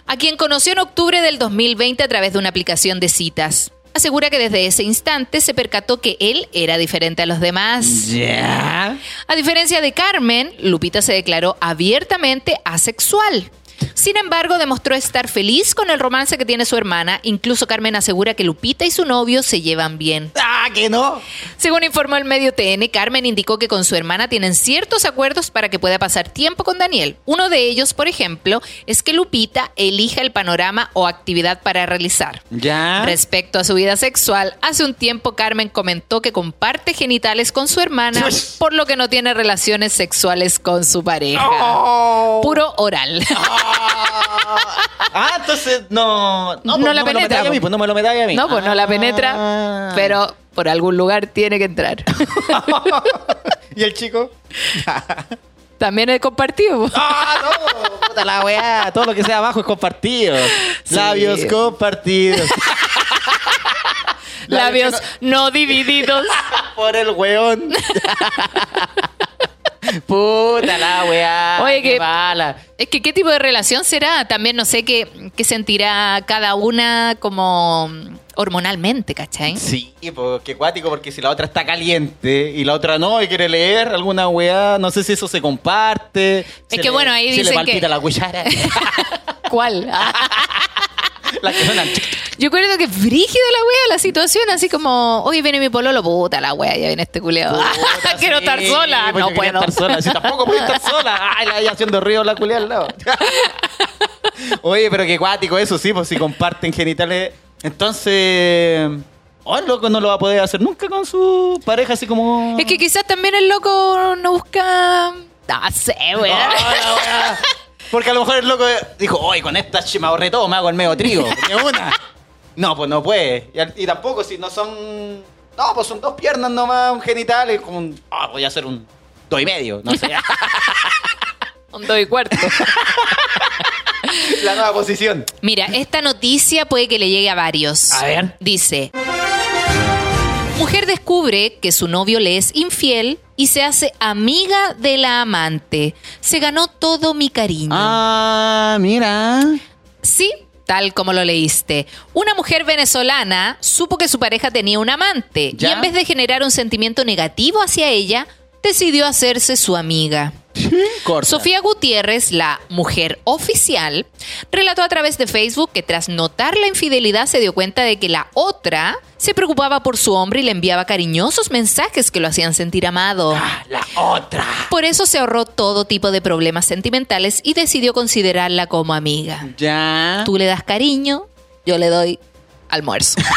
A quien conoció en octubre del 2020 a través de una aplicación de citas. Asegura que desde ese instante se percató que él era diferente a los demás. A diferencia de Carmen, Lupita se declaró abiertamente asexual. Sin embargo, demostró estar feliz con el romance que tiene su hermana. Incluso Carmen asegura que Lupita y su novio se llevan bien. ¡Ah, que no! Según informó el medio TN, Carmen indicó que con su hermana tienen ciertos acuerdos para que pueda pasar tiempo con Daniel. Uno de ellos, por ejemplo, es que Lupita elija el panorama o actividad para realizar. Ya. Respecto a su vida sexual, hace un tiempo Carmen comentó que comparte genitales con su hermana, por lo que no tiene relaciones sexuales con su pareja. Oh. Puro oral. Ah, entonces no. No pues, la me lo a mí, pues no me lo metáis a mí. No, pues no la Ah. penetra, pero por algún lugar tiene que entrar. ¿Y el chico? También es compartido. ¡Ah, no! Puta la weá. Todo lo que sea abajo es compartido. Sí. Labios compartidos. Labios no divididos. Por el weón. Puta la weá. Oye, qué que- mala. Es que qué tipo de relación será. También no sé qué, qué sentirá cada una como hormonalmente, ¿cachai? Sí, pues qué cuático, porque si la otra está caliente y la otra no y quiere leer alguna weá, no sé si eso se comparte. Es que le- bueno, ahí si le dicen palpita que- la cuchara. ¿Cuál? la que suenan. Yo creo que es frígida la wea, la situación, así como, hoy viene mi pololo, puta la wea, ya viene este culeado. Puta, Quiero sí, estar sola. no puedo. estar sola. Si tampoco puedo estar sola. Ay, la ahí haciendo río la culea al lado. Oye, pero qué cuático eso, sí, pues si comparten genitales. Entonces. Oh, el loco no lo va a poder hacer nunca con su pareja, así como. Es que quizás también el loco no busca. No sé, wea. Oh. Porque a lo mejor el loco dijo, oye, con esta me ahorré todo, me hago el medio trigo. Porque una. No, pues no puede. Y tampoco si no son. No, pues son dos piernas nomás, un genital, es como un. Ah, voy a hacer un dos y medio, no sé. Un dos y cuarto. la nueva posición. Mira, esta noticia puede que le llegue a varios. A ver. Dice: Mujer descubre que su novio le es infiel y se hace amiga de la amante. Se ganó todo mi cariño. Ah, mira. Sí, tal como lo leíste. Una mujer venezolana supo que su pareja tenía un amante ¿Ya? y en vez de generar un sentimiento negativo hacia ella, decidió hacerse su amiga. Corta. Sofía Gutiérrez, la mujer oficial, relató a través de Facebook que tras notar la infidelidad se dio cuenta de que la otra se preocupaba por su hombre y le enviaba cariñosos mensajes que lo hacían sentir amado. Ah, la otra. Por eso se ahorró todo tipo de problemas sentimentales y decidió considerarla como amiga. Ya. Tú le das cariño, yo le doy almuerzo.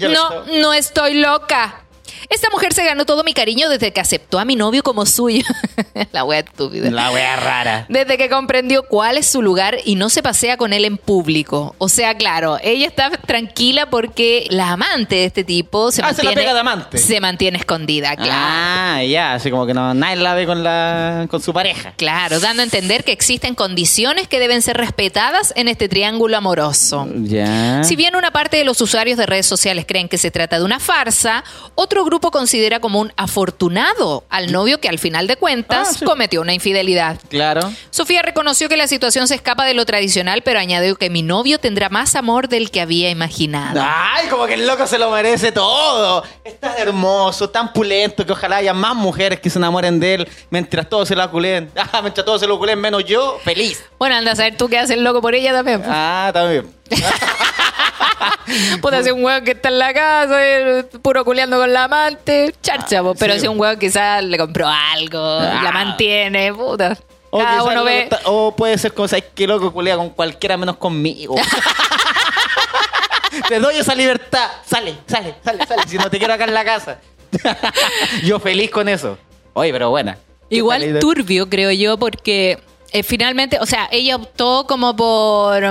No, no estoy loca. Esta mujer se ganó todo mi cariño desde que aceptó a mi novio como suyo. la wea estúpida. La wea rara. Desde que comprendió cuál es su lugar y no se pasea con él en público. O sea, claro, ella está tranquila porque la amante de este tipo se Ah, se la mantiene. pega de amante. Se mantiene escondida, claro. Ah, ya, así como que no, nadie la ve con, la, con su pareja. Claro, dando a entender que existen condiciones que deben ser respetadas en este triángulo amoroso. Ya. Si bien una parte de los usuarios de redes sociales creen que se trata de una farsa, otro grupo considera como un afortunado al novio que al final de cuentas Ah, sí. cometió una infidelidad. Claro. Sofía reconoció que la situación se escapa de lo tradicional, pero añadió que mi novio tendrá más amor del que había imaginado. Ay, como que el loco se lo merece todo. Es tan hermoso, tan pulento, que ojalá haya más mujeres que se enamoren de él mientras todos se lo culen. Ah, mientras todos se lo culen, menos yo, feliz. Bueno, anda a saber tú qué haces loco por ella también. Ah, también. Puta, si un weón que está en la casa, eh, puro culeando con la amante, charcha, po. pero sí, si un po. weón quizás le compró algo, Ah. la mantiene, puta. O, Cada uno ve. o puede ser como, ¿sabes qué loco culea con cualquiera menos conmigo? te doy esa libertad. Sale, sale, sale, sale. Si no te quiero acá en la casa. yo feliz con eso. Oye, pero buena. ¿Qué Igual turbio, creo yo, porque eh, finalmente, o sea, ella optó como por,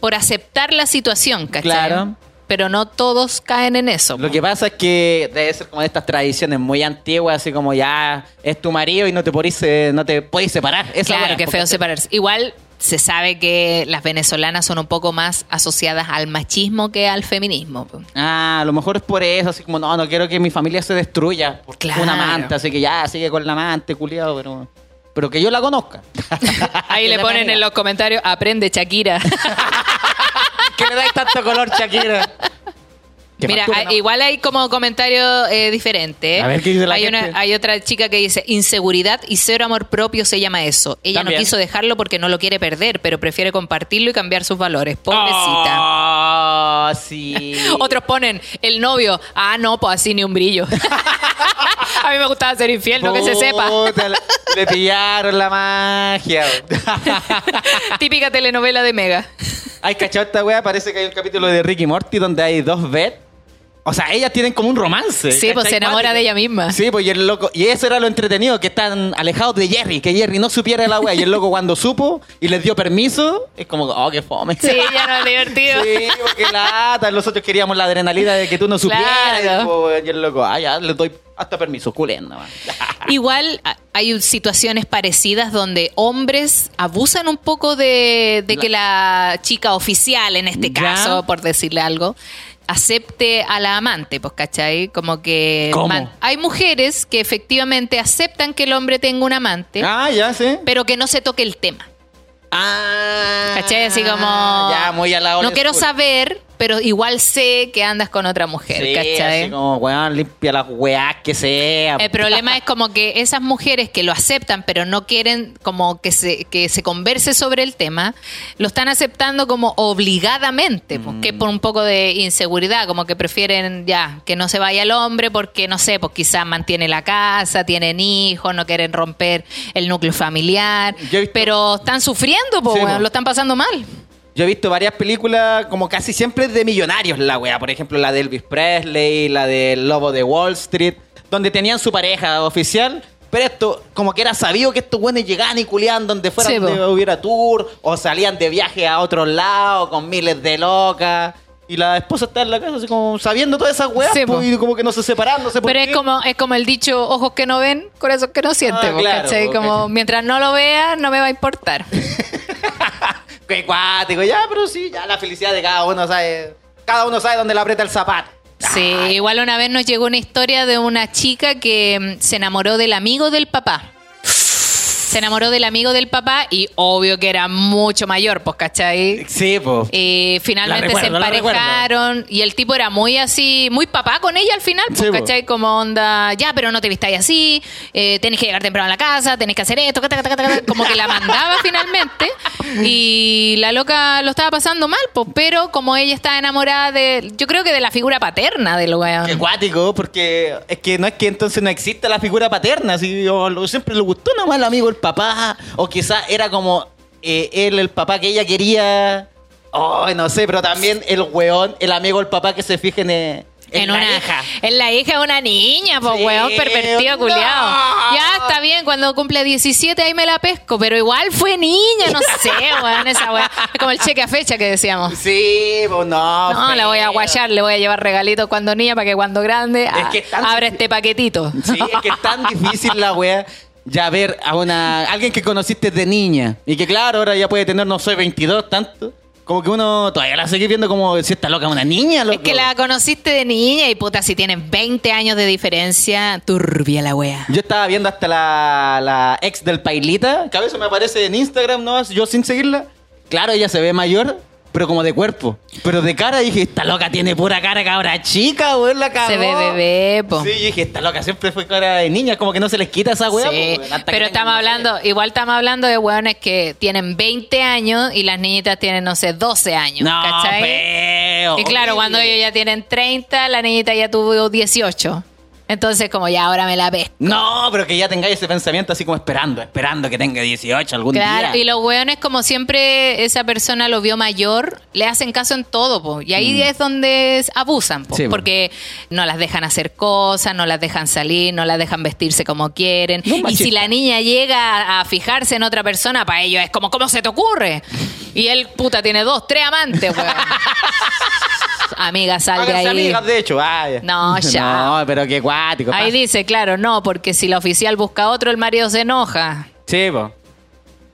por aceptar la situación, ¿cachai? Claro. Pero no todos caen en eso. Lo po. que pasa es que debe ser como de estas tradiciones muy antiguas, así como ya es tu marido y no te podís, eh, no te podés separar. Esa Claro, que feo separarse. Igual se sabe que las venezolanas son un poco más asociadas al machismo que al feminismo. Ah, a lo mejor es por eso, así como, no, no quiero que mi familia se destruya por Claro. un amante, así que ya, sigue con la amante, culiado, pero, pero que yo la conozca. Ahí le ponen en los comentarios, aprende Shakira. le dais tanto color, Shakira. Mira, factura, hay- ¿no? igual hay como comentario eh, diferente. ¿eh? A ver, ¿qué dice la hay, gente? una- hay otra chica que dice, inseguridad y cero amor propio se llama eso. Ella También. no quiso dejarlo porque no lo quiere perder, pero prefiere compartirlo y cambiar sus valores. Pobrecita. Oh, sí. Otros ponen, el novio, ah, no, pues así ni un brillo. A mí me gustaba ser infiel, no que se sepa. Puta, Le, le pillaron la magia. Típica telenovela de Mega. Ay, cachado esta wea, parece que hay un capítulo de Ricky Morty donde hay dos Beth. O sea, ellas tienen como un romance. Sí, pues se enamora de ella misma. Sí, pues y el loco. Y eso era lo entretenido, que están alejados de Jerry, que Jerry no supiera la wea. Y el loco cuando supo y les dio permiso, es como, oh, qué fome. Sí, ya no es divertido. Sí, porque lata. Nosotros queríamos la adrenalina de que tú no supieras. Claro. Y, pues, el loco, ah, ya, les doy hasta permiso, culendo. man. Igual hay situaciones parecidas donde hombres abusan un poco de, de que la chica oficial, en este Ya. caso, por decirle algo, acepte a la amante, pues, ¿cachai? Como que ¿Cómo? hay mujeres que efectivamente aceptan que el hombre tenga un amante, Ah, ya, sí. pero que no se toque el tema. Ah. ¿Cachai? Así como... Ya, muy a la No old quiero saber, pero igual sé que andas con otra mujer, Sí, ¿cachai? así como, weón, limpia las weas que sea. El problema es como que esas mujeres que lo aceptan, pero no quieren como que se, que se converse sobre el tema, lo están aceptando como obligadamente, Mm. porque por un poco de inseguridad, como que prefieren ya que no se vaya el hombre porque, no sé, pues quizás mantiene la casa, tienen hijos, no quieren romper el núcleo familiar, pero están sufriendo, pues, Sí, po. lo están pasando mal. Yo he visto varias películas como casi siempre de millonarios la wea. Por ejemplo, la de Elvis Presley, la del Lobo de Wall Street, donde tenían su pareja oficial. Pero esto, como que era sabido que estos buenos llegaban y culiaban donde fuera Sí, donde po. hubiera tour, o salían de viaje a otros lados con miles de locas. Y la esposa está en la casa así como sabiendo todas esas weas, Sí, po, po. y como que no se separaban, no sé por Pero qué. es como, es como el dicho, ojos que no ven, corazón que no siente, Ah, po, claro, Como mientras no lo vea, no me va a importar. Qué cuático, ya, pero sí, ya la felicidad de cada uno sabe. Cada uno sabe dónde le aprieta el zapato. Sí, igual una vez nos llegó una historia de una chica que mm, se enamoró del amigo del papá. Se enamoró del amigo del papá y obvio que era mucho mayor, pues, ¿cachai? Sí, pues. Eh, finalmente recuerdo, se emparejaron y el tipo era muy así, muy papá con ella al final, pues, Sí, po. ¿cachai? Como onda, ya, pero no te vistáis así, eh, tenés que llegar temprano a la casa, tenés que hacer esto, cata, cata, cata, cata, como que la mandaba finalmente y la loca lo estaba pasando mal, pues, pero como ella estaba enamorada de, yo creo que de la figura paterna del weón. Qué cuático, porque es que no es que entonces no exista la figura paterna, si o lo- siempre le gustó nomás el amigo el papá, o quizás era como eh, él el papá que ella quería, oh, no sé, pero también el weón, el amigo el papá que se fije en, eh, una, hija. En la hija de una niña, pues Sí, weón, pervertido no. culiado. Ya está bien, cuando cumple 17 ahí me la pesco, pero igual fue niña, no sé, weón, esa weón. Es como el cheque a fecha que decíamos. Sí, pues no. No, la voy a guayar, le voy a llevar regalitos cuando niña para que cuando grande ah, que es tan- abra este paquetito. Sí, es que es tan difícil la wea. Ya ver a una alguien que conociste de niña y que claro, ahora ya puede tener, no sé, 22, tanto. Como que uno todavía la sigue viendo como si está loca una niña, Es loco. que la conociste de niña y puta, si tienen 20 años de diferencia, turbia la wea. Yo estaba viendo hasta la, la ex del Pailita, que a veces me aparece en Instagram, ¿no? Yo sin seguirla. Claro, ella se ve mayor, pero como de cuerpo. Pero de cara dije, esta loca tiene pura cara cabra chica, weón, la cagó. Se ve bebé, po. Sí, yo dije, esta loca siempre fue cara de niña, como que no se les quita esa weá. Sí, po, weón, pero estamos hablando, igual estamos hablando de hueones que tienen 20 años y las niñitas tienen, no sé, 12 años. No, ¿cachai? feo. Y claro, cuando ellos ya tienen 30, la niñita ya tuvo 18. Entonces, como ya ahora me la pesco. No, pero que ya tengáis ese pensamiento así como esperando, esperando que tenga 18 algún Claro, día. y los hueones, como siempre esa persona lo vio mayor, le hacen caso en todo, po. Y ahí es donde abusan, po. Mm. Sí, porque no las dejan hacer cosas, no las dejan salir, no las dejan vestirse como quieren. No, y machista. si la niña llega a, a fijarse en otra persona, para ellos es como, ¿cómo se te ocurre? Y él, puta, tiene dos, tres amantes, weón. Amiga, sal de ahí. amigas, de hecho. vaya. No, ya. No, pero qué cuático. Ahí pasa. dice, claro, no, porque si la oficial busca otro, el marido se enoja. Sí, po.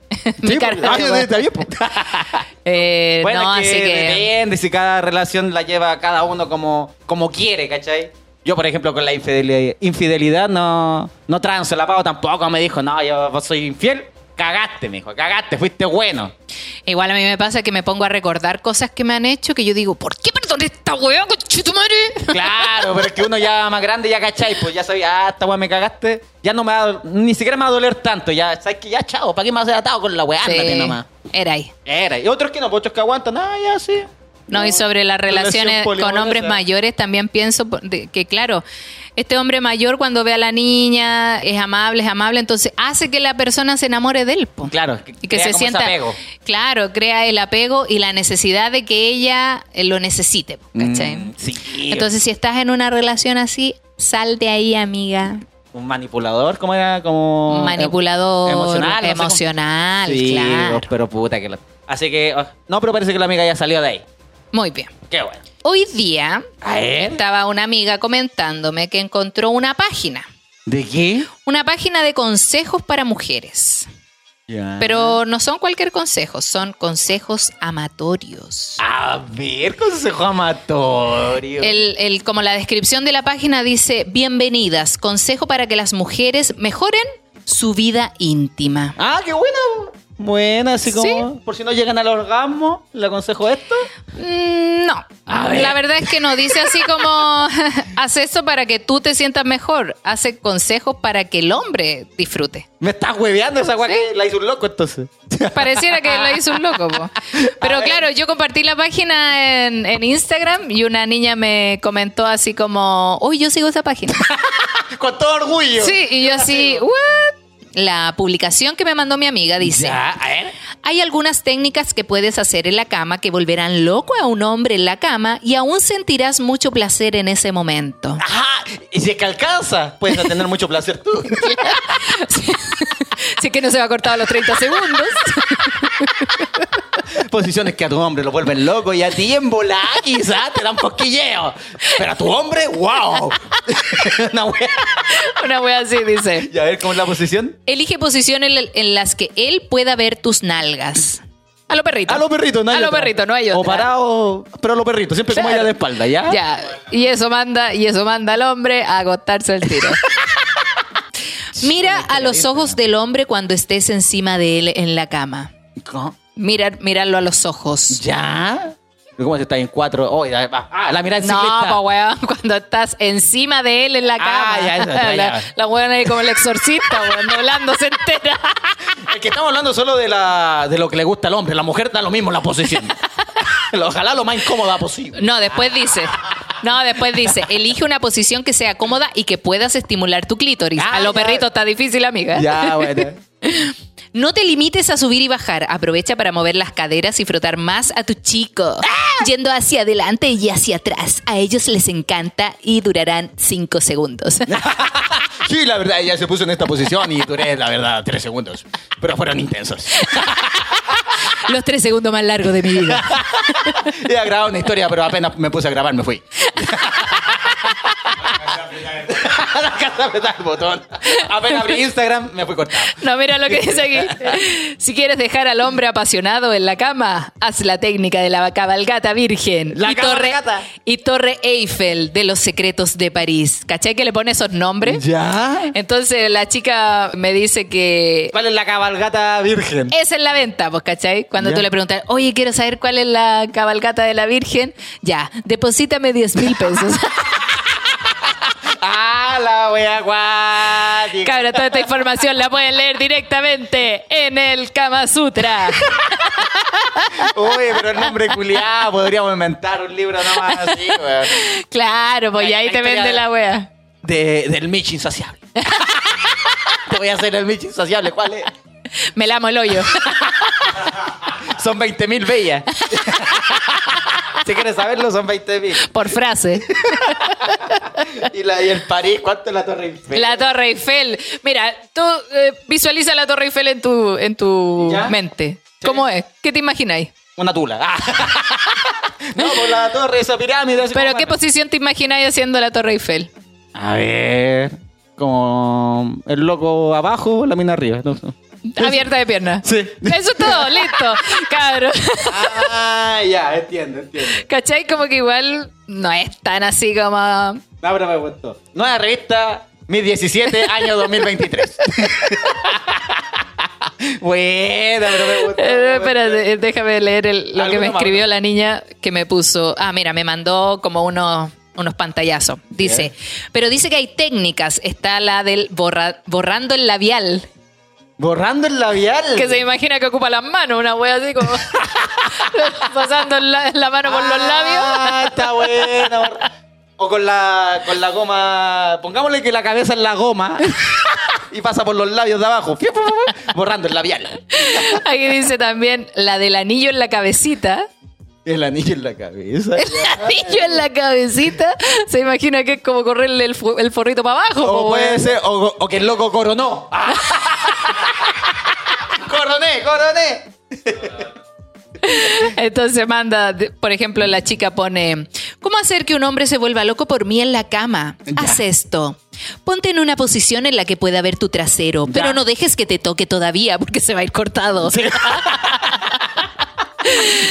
Sí, po. de Ah, weón. está bien, po. Eh, Bueno, no, es que así que... depende si cada relación la lleva cada uno como, como quiere, ¿cachai? Yo, por ejemplo, con la infidelidad, infidelidad no, no transo, la pago tampoco me dijo, no, yo soy infiel. Cagaste, me dijo, cagaste, fuiste bueno. Igual a mí me pasa que me pongo a recordar cosas que me han hecho que yo digo, ¿por qué perdoné esta weá, tu madre? Claro, pero es que uno ya más grande, ya cachai, pues ya sabía, ah, esta weá me cagaste, ya no me va a- ni siquiera me va a doler tanto, ya, sabes que ya, chao, ¿para qué me vas a hacer atado con la weá? Ándate nomás. era ahí. Era, y otros que no, pues otros que aguantan, ah, ya, sí. No, y sobre las Relación relaciones con hombres mayores también pienso que, claro, este hombre mayor cuando ve a la niña es amable, es amable, entonces hace que la persona se enamore de él. po. Claro, Y que crea se sienta. apego. Claro, crea el apego y la necesidad de que ella eh, lo necesite. ¿Cachai? Mm, sí. Entonces, si estás en una relación así, sal de ahí, amiga. un manipulador, ¿cómo era? Como Manipulador, emocional, no sé emocional, Sí, claro. pero puta que la... Así que, oh, no, pero parece que la amiga ya salió de ahí. Muy bien. Qué bueno. Hoy día A ver. estaba una amiga comentándome que encontró una página. ¿De qué? Una página de consejos para mujeres. Ya. Pero no son cualquier consejo, son consejos amatorios. A ver, consejo amatorio. El, el- como la descripción de la página dice, bienvenidas, consejo para que las mujeres mejoren su vida íntima. Ah, qué buena. Buena, así como... Sí. Por si no llegan al orgasmo, le aconsejo esto. Mm, No, A ver. la verdad es que no, dice así como, haz eso para que tú te sientas mejor, hace consejos para que el hombre disfrute. Me estás hueveando esa guay que la hizo un loco entonces. Pareciera que lo hizo un loco, po. Pero claro, yo compartí la página en, en Instagram y una niña me comentó así como, uy, yo sigo esa página. Con todo orgullo. Sí, y yo así, ¿what? La publicación que me mandó mi amiga dice, Ya, a ver. hay algunas técnicas que puedes hacer en la cama que volverán loco a un hombre en la cama y aún sentirás mucho placer en ese momento. Ajá. Y si es que alcanza, puedes tener mucho placer tú. Así que no se va a cortar a los 30 segundos. Posiciones que a tu hombre lo vuelven loco y a ti en volá quizás te dan cosquilleo. Pero a tu hombre, wow. Una wea. Una wea así dice. Y a ver cómo es la posición. Elige posiciones en- las que él pueda ver tus nalgas. A lo perrito. A los perritos, no hay A lo otra. perrito, no hay otra. O parado, pero a los perritos, siempre como ella de espalda, ¿ya? Ya. Y eso manda, y eso manda al hombre a agotarse el tiro. Mira a los ojos del hombre cuando estés encima de él en la cama. ¿Cómo? Mira, míralo a los ojos. ¿Ya? ¿Cómo se está en cuatro? Oh, ah, la mirada en No, pues weón, cuando estás encima de él en la cama. Ah, ya, ya, la, la weón ahí como el exorcista, weón, doblándose entera. Es que estamos hablando solo de, la, de lo que le gusta al hombre. La mujer da lo mismo la posición. Ojalá lo más incómoda posible. No, después dice. No, después dice, elige una posición que sea cómoda y que puedas estimular tu clítoris. Ah, a lo ya. perrito está difícil, amiga. Ya, bueno. No te limites a subir y bajar. Aprovecha para mover las caderas y frotar más a tu chico. Yendo hacia adelante y hacia atrás. A ellos les encanta y durarán cinco segundos. Sí, la verdad, ella se puso en esta posición y duré, la verdad, tres segundos. Pero fueron intensos. Los tres segundos más largos de mi vida. A grabar una historia, pero apenas me puse a grabar, me fui. La casa apretar el botón. Apenas abrí Instagram, me fui cortado. No, mira lo que dice aquí. Si quieres dejar al hombre apasionado en la cama, haz la técnica de la cabalgata virgen. La y, torre, y Torre Eiffel de los secretos de París. ¿Cachai que le pone esos nombres? ¿Ya? Entonces la chica me dice que ¿Cuál es la cabalgata virgen? esa es la venta, pues, ¿cachai? Cuando Ya. tú le preguntas, oye, quiero saber cuál es la cabalgata de la Virgen, ya, deposítame 10 mil pesos. ¡Ah, la wea acuática! Cabra, toda esta información la pueden leer directamente en el Kama Sutra. Uy, pero el nombre culiado, podríamos inventar un libro nomás así, weón. Claro, pues y ahí te vende de- la wea. De, del Mitch insaciable. Te voy a hacer el Mitch insaciable, ¿cuál es? Me lamo el hoyo. Son 20.000 bellas. si quieres saberlo, son 20.000. Por frase. Y, la, y el París, ¿cuánto es la Torre Eiffel? La Torre Eiffel. Mira, tú eh, visualiza la Torre Eiffel en tu, en tu ¿Ya? mente. ¿Cómo es? ¿Qué te imagináis? Una tula. Ah. no, por la torre, esa pirámide. así ¿Pero qué posición te imagináis haciendo la Torre Eiffel? A ver. Como el loco abajo, la mina arriba. No, no. Abierta de pierna. Sí. Eso es todo, listo. Cabrón. Ah, ya, entiendo, entiendo. ¿Cachai? Como que igual no es tan así como. No, pero me gustó. Nueva revista, mis 17, año 2023. Buena, pero me gustó. Eh, espérate, eh, déjame leer el- lo que me escribió la niña que me puso. Ah, mira, me mandó como unos, unos pantallazos. Dice, pero dice que hay técnicas. Está la del borra- borrando el labial. Borrando el labial. Que se imagina que ocupa las manos, una wea así como pasando la, la mano por los labios. Ah, está bueno. O con la, con la goma. Pongámosle que la cabeza es la goma. y pasa por los labios de abajo. Borrando el labial. Aquí dice también la del anillo en la cabecita. El anillo en la cabeza. El anillo en la cabecita. Se imagina que es como correrle el, forrito para abajo. O po, puede ser, o, o que el loco coronó. Ah. coroné, coroné. Entonces manda, por ejemplo, la chica pone, ¿cómo hacer que un hombre se vuelva loco por mí en la cama? Ya. Haz esto. Ponte en una posición en la que pueda ver tu trasero, Ya. pero no dejes que te toque todavía porque se va a ir cortado.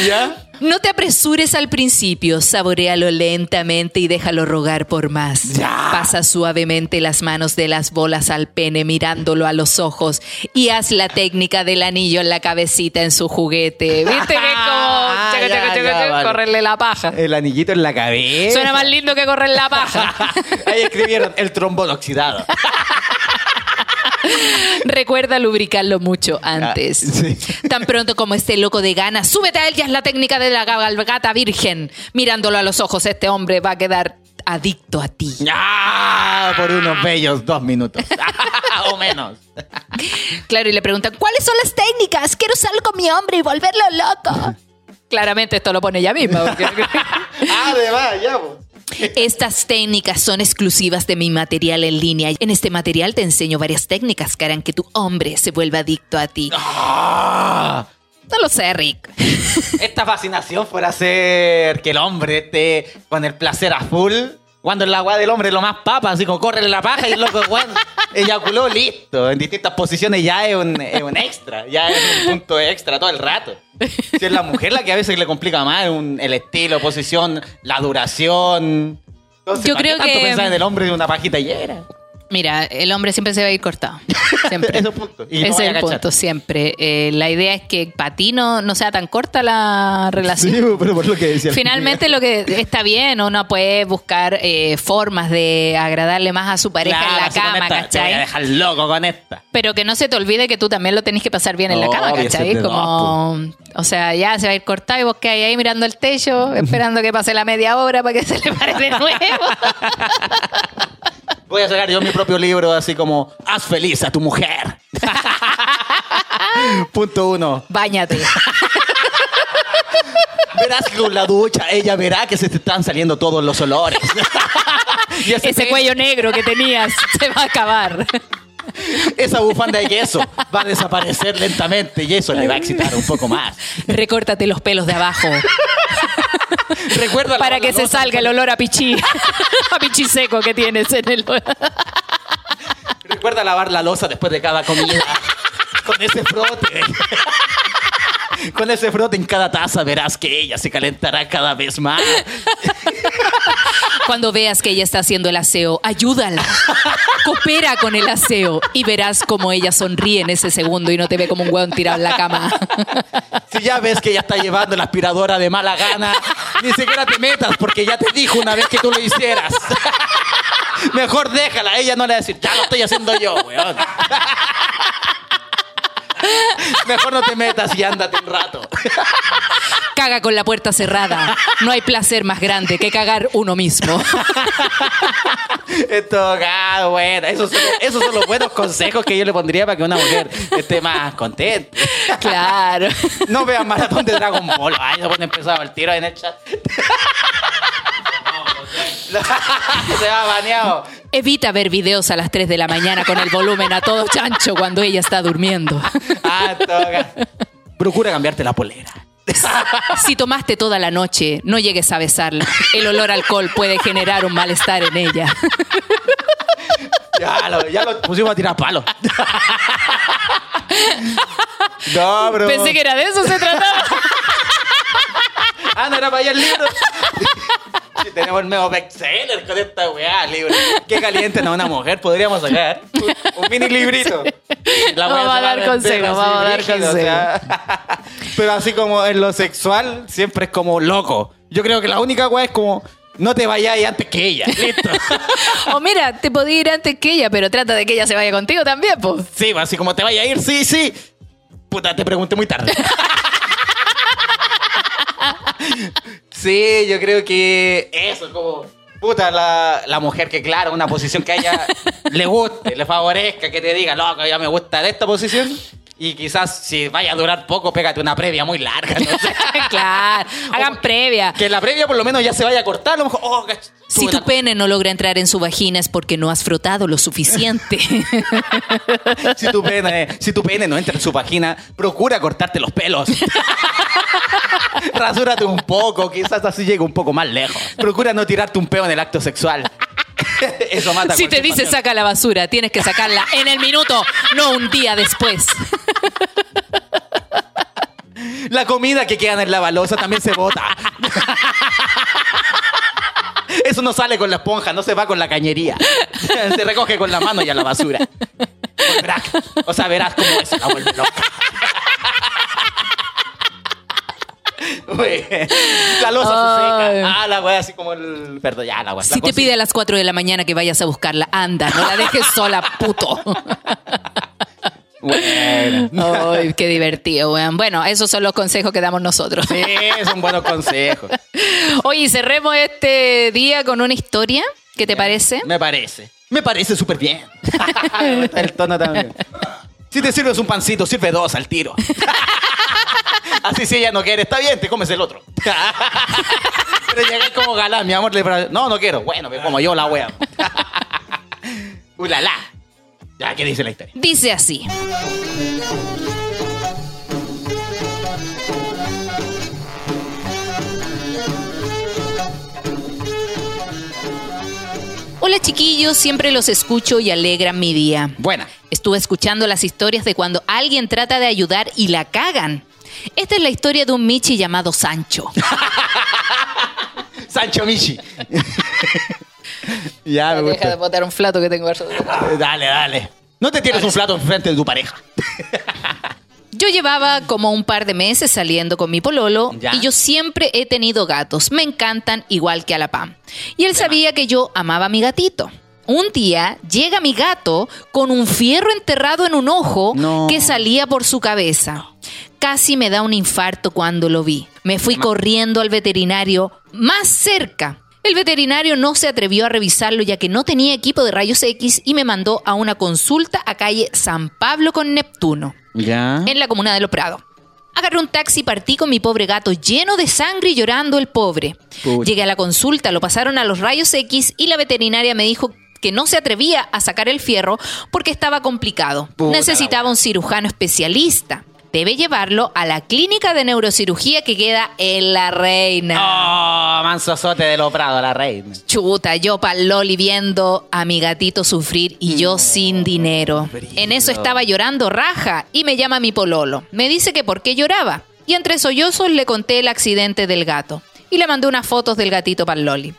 ¿Ya? No te apresures al principio, saborealo lentamente y déjalo rogar por más. Ya. Pasa suavemente las manos de las bolas al pene mirándolo a los ojos y haz la técnica del anillo en la cabecita en su juguete. ¿Viste que es como Ah, chaca, ya, chaca, chaca, ya, chaca, vale. correrle la paja? El anillito en la cabeza. Suena más lindo que correr la paja. Ahí escribieron el trombón oxidado. Recuerda lubricarlo mucho antes. Ah, sí. Tan pronto como esté loco de ganas, súbete a él, ya es la técnica de la cabalgata virgen. Mirándolo a los ojos, este hombre va a quedar adicto a ti. ¡Ah! Por unos bellos dos minutos. o menos. Claro, y le preguntan, ¿cuáles son las técnicas? Quiero salir con mi hombre y volverlo loco. Claramente esto lo pone ella misma. porque- Además, ya, pues. Estas técnicas son exclusivas de mi material en línea. En este material te enseño varias técnicas que harán que tu hombre se vuelva adicto a ti. Ah. No lo sé, Rick. Esta fascinación fuera hacer que el hombre esté con el placer a full. Cuando el agua del hombre es lo más papa, así como corre la paja y el loco, bueno, eyaculó, listo. En distintas posiciones ya es un, es un extra, ya es un punto extra todo el rato. Si es la mujer la que a veces le complica más es un- el estilo, posición, la duración. Entonces, Yo ¿para qué creo tanto que- pensar en el hombre de una pajita llena? Mira, el hombre siempre se va a ir cortado. Siempre. Eso punto. Y no Ese es el punto, siempre. Eh, la idea es que para ti no, no sea tan corta la relación. pero por lo que decía. Finalmente lo que está bien, uno puede buscar eh, formas de agradarle más a su pareja en la cama, esta, Te voy a ¿cachai? dejar loco con esta. Pero que no se te olvide que tú también lo tenés que pasar bien en la cama, ¿cachai? Como, o sea, ya se va a ir cortado y vos quedas ahí mirando el techo, esperando que pase la media hora para que se le pare de nuevo. Voy a sacar yo mi propio libro así como Haz feliz a tu mujer. Punto uno. Báñate. Verás que con la ducha ella verá que se te están saliendo todos los olores. Y Ese pe- cuello negro que tenías se va a acabar. Esa bufanda de yeso va a desaparecer lentamente y eso le va a excitar un poco más. Recórtate los pelos de abajo Recuerda para que se salga el olor a pichí. A pichí seco que tienes en el... Recuerda lavar la losa después de cada comida. Con ese frote. Con ese frote en cada taza verás que ella se calentará cada vez más. Cuando veas que ella está haciendo el aseo, ayúdala. Coopera con el aseo y verás como ella sonríe en ese segundo y no te ve como un hueón tirado en la cama. Si ya ves que ella está llevando la aspiradora de mala gana, ni siquiera te metas porque ya te dijo una vez que tú lo hicieras. Mejor déjala, ella no le va a decir, ya lo estoy haciendo yo, weón. Mejor no te metas y ándate un rato. Caga con la puerta cerrada. No hay placer más grande que cagar uno mismo. Todo caso, bueno, esos son, esos son los buenos consejos que yo le pondría para que una mujer esté más contenta. Claro. No vean maratón de Dragon Ball. Ay, se pone empezado el tiro en el chat. se va baneado. Evita ver videos a las 3 de la mañana con el volumen a todo chancho cuando ella está durmiendo. Ah, toca. Procura cambiarte la polera. Si tomaste toda la noche, no llegues a besarla. El olor a alcohol puede generar un malestar en ella. Ya lo, ya lo pusimos a tirar palos. No, bro. Pensé que era de eso se trataba. Ah, no era para allá el libro. Tenemos el nuevo bestseller con esta weá, libro. Qué caliente, no, una mujer. Podríamos sacar un, un mini librito. La Vamos a dar consejos, vamos a dar brígido, o sea. Pero así como en lo sexual, siempre es como loco. Yo creo que la única weá es como. No te vayas antes que ella. Listo. O mira, te podía ir antes que ella, pero trata de que ella se vaya contigo también, pues. Sí, así como te vaya a ir, sí, sí. Puta, te pregunté muy tarde. sí, yo creo que eso, como. Puta, la, la mujer que, claro, una posición que a ella le guste, le favorezca, que te diga, loco, ya me gusta de esta posición. Y quizás si vaya a durar poco, pégate una previa muy larga. No claro, hagan previa. que la previa por lo menos ya se vaya a cortar. A lo mejor, oh, Si tu pene no logra entrar en su vagina es porque no has frotado lo suficiente. si, tu pene, si tu pene no entra en su página, procura cortarte los pelos. Rasúrate un poco, quizás así llegue un poco más lejos. Procura no tirarte un peo en el acto sexual. Eso mata si te dice pasión. saca la basura, tienes que sacarla en el minuto, no un día después. La comida que queda en la balosa también se bota. Eso no sale con la esponja, no se va con la cañería. Se recoge con la mano y a la basura. O sea, verás cómo eso la vuelve loca. La losa se Ay. seca. Ah, la wea así como el. Perdón, ya la wea. Si te pide a las 4 de la mañana que vayas a buscarla, anda, no la dejes sola, puto. Bueno. Ay, qué divertido, weón. Bueno, esos son los consejos que damos nosotros. Sí, son buenos consejos. Oye, cerremos este día con una historia. ¿Qué te parece? Me parece. Me parece súper bien. el tono también. Si te sirves un pancito, sirve dos al tiro. Así si ella no quiere, está bien, te comes el otro. Pero llegué como galán, mi amor. le- No, no quiero. Bueno, me como yo la wea. Ulala. Ya, ¿qué dice la historia? Dice así. Hola chiquillos, siempre los escucho y alegran mi día. Buena. Estuve escuchando las historias de cuando alguien trata de ayudar y la cagan. Esta es la historia de un Michi llamado Sancho. Sancho Michi. ya, me gusta. botar un plato que tengo. Dale, dale. No te tires un plato enfrente de tu pareja. Yo llevaba como un par de meses saliendo con mi pololo Ya. y yo siempre he tenido gatos. Me encantan igual que a la Pam. Y él sabía que yo amaba a mi gatito. Un día llega mi gato con un fierro enterrado en un ojo No. que salía por su cabeza. Casi me da un infarto cuando lo vi. Me fui corriendo al veterinario más cerca. El veterinario no se atrevió a revisarlo ya que no tenía equipo de rayos X y me mandó a una consulta a calle San Pablo con Neptuno. Ya. en la comuna de Lo Prado. Agarré un taxi y partí con mi pobre gato lleno de sangre y llorando el pobre. Llegué a la consulta, lo pasaron a los rayos X y la veterinaria me dijo que no se atrevía a sacar el fierro porque estaba complicado. Puta Necesitaba un cirujano especialista. Debe llevarlo a la clínica de neurocirugía que queda en La Reina. Oh, mansozote de lo prado, la reina. Chuta, yo pa'l loli viendo a mi gatito sufrir y yo sin dinero. En eso estaba llorando raja y me llama mi pololo. Me dice que por qué lloraba. Y entre sollozos le conté el accidente del gato. Y le mandé unas fotos del gatito pa'l loli.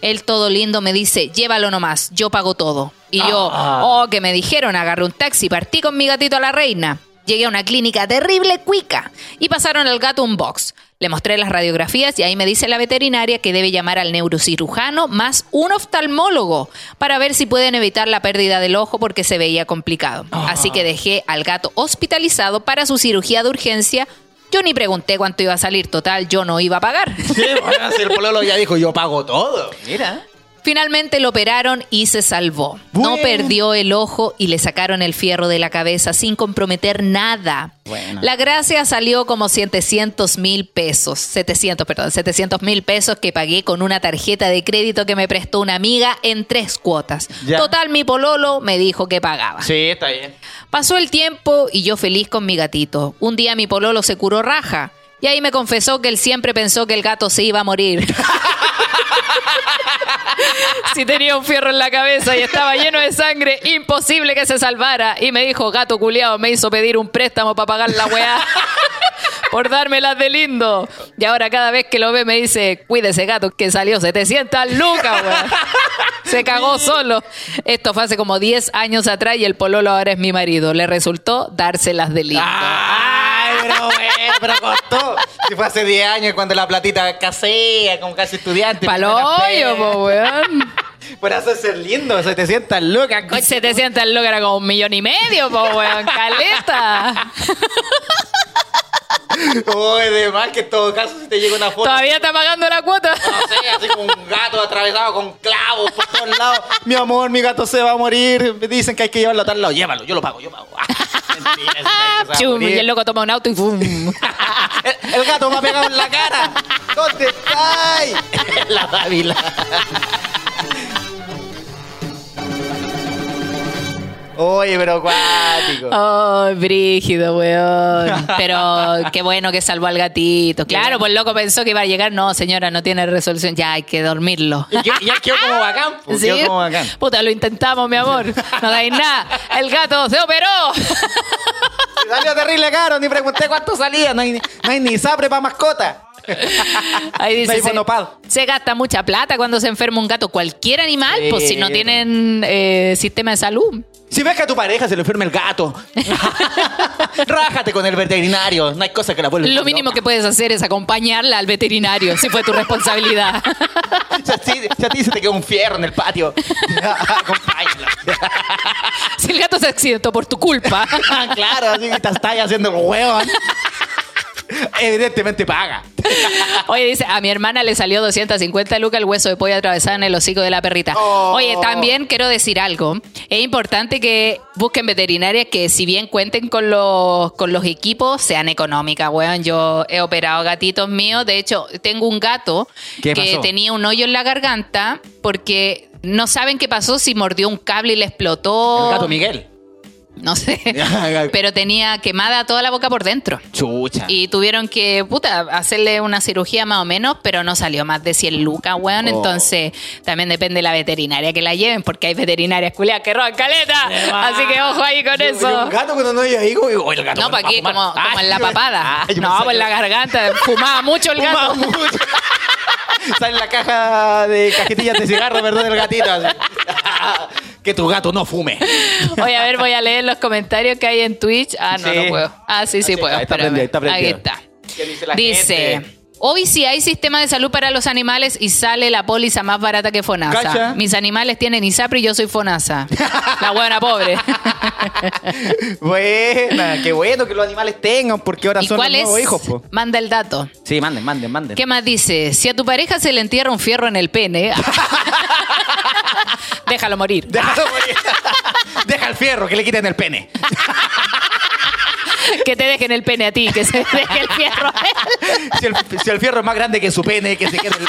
Él todo lindo me dice, llévalo nomás, yo pago todo. Y yo, Ah. oh, que me dijeron, agarré un taxi, partí con mi gatito a la reina. Llegué a una clínica terrible cuica y pasaron al gato un box. Le mostré las radiografías y ahí me dice la veterinaria que debe llamar al neurocirujano más un oftalmólogo para ver si pueden evitar la pérdida del ojo porque se veía complicado. Así que dejé al gato hospitalizado para su cirugía de urgencia. Yo ni pregunté cuánto iba a salir, total, yo no iba a pagar. Sí, bueno, si el pololo ya dijo, yo pago todo. Mira. Finalmente lo operaron y se salvó. No perdió el ojo y le sacaron el fierro de la cabeza sin comprometer nada. Bueno. La gracia salió como 700 mil pesos. 700, perdón, 700 mil pesos que pagué con una tarjeta de crédito que me prestó una amiga en tres cuotas. Ya. Total, mi pololo me dijo que pagaba. Sí, está bien. Pasó el tiempo y yo feliz con mi gatito. Un día mi pololo se curó raja. Y ahí me confesó que él siempre pensó que el gato se iba a morir. si tenía un fierro en la cabeza y estaba lleno de sangre, imposible que se salvara. Y me dijo, gato culiao, me hizo pedir un préstamo para pagar la weá. Por dármelas de lindo. Y ahora cada vez que lo ve me dice, cuídese gato, que salió 700 lucas, weón. Se cagó solo. Esto fue hace como 10 años atrás y el pololo ahora es mi marido. Le resultó dárselas de lindo. Ay, pero bueno, pero costó. Si fue hace 10 años cuando la platita casea, como casi estudiante. Paloyo, po, weón. Por hacerse lindo, 700 lucas. Con 700 lucas era como un millón y medio, po, weón. Caleta. Uy, de más que en todo caso si te llega una foto. Todavía está pagando la cuota. No sé, así como un gato atravesado con clavos por todos lados. Mi amor, mi gato se va a morir. Me dicen que hay que llevarlo a tal lado. Llévalo, yo lo pago, yo pago. Mentira, Chum, y el loco toma un auto y ¡fum! el, el gato me ha pegado en la cara. ¿Dónde está? la Dávila. Oye, pero cuático. Oh, brígido, weón. Pero qué bueno que salvó al gatito. Claro, pues el loco pensó que iba a llegar. No, señora, no tiene resolución. Ya hay que dormirlo. Y, que- y él quedó como bacán. pues, ¿Sí? Quedó como bacán. Puta, lo intentamos, mi amor. No dais nada. El gato se operó. Salió terrible caro, ni pregunté cuánto salía. No hay, ni- no hay ni sapre para mascota. Ahí No dice, hay se, se gasta mucha plata cuando se enferma un gato. Cualquier animal, Sí. pues si no tienen eh, sistema de salud. Si ves que a tu pareja se le enferma el gato, rájate con el veterinario. No hay cosa que la vuelva. Lo mínimo que puedes hacer es acompañarla al veterinario, si fue tu responsabilidad. Si a, ti, si a ti se te queda un fierro en el patio, acompáñala. si el gato se accidentó por tu culpa. claro, así que te estás haciendo el huevo. Evidentemente paga. Oye, dice, a mi hermana le salió 250 lucas el hueso de pollo atravesado en el hocico de la perrita. Oh. Oye, también quiero decir algo. Es importante que busquen veterinarias que si bien cuenten con los, con los equipos, sean económicas, weón. Yo he operado gatitos míos. De hecho, tengo un gato ¿Qué que pasó? tenía un hoyo en la garganta porque no saben qué pasó si mordió un cable y le explotó. El gato Miguel. No sé. Pero tenía quemada toda la boca por dentro. Chucha. Y tuvieron que, puta, hacerle una cirugía más o menos, pero no salió más de 100 lucas, weón. Oh. Entonces, también depende de la veterinaria que la lleven, porque hay veterinarias culiadas que roban caleta. Así que ojo ahí con Yo- yo eso. Un gato cuando no hay ahí, como, "Oye, el gato. No, para aquí, a fumar". como, como en la yo- papada. Yo no, en la garganta. Fumaba mucho el Fumaba gato. mucho. Sale en la caja de cajetillas de cigarro, ¿verdad? Del gatito. así. Que tu gato no fume. Oye, a ver, voy a leer los comentarios que hay en Twitch. Ah, no, Sí. no puedo. Ah, sí, sí Así puedo. está, está prendido, está prendido. Ahí está. ¿Qué dice la Dice, gente? hoy sí hay sistema de salud para los animales y sale la póliza más barata que FONASA. ¿Cacha? Mis animales tienen ISAPRE y yo soy FONASA. la buena pobre. Buena, qué bueno que los animales tengan, porque ahora ¿Y son los es? nuevos hijos, po. Manda el dato. Sí, manden, manden, manden. ¿Qué más dice? Si a tu pareja se le entierra un fierro en el pene, déjalo morir. Déjalo morir. Deja el fierro, que le quiten el pene. que te dejen el pene a ti, que se deje el fierro. a él. Si el, si el fierro es más grande que su pene, que se quede. el-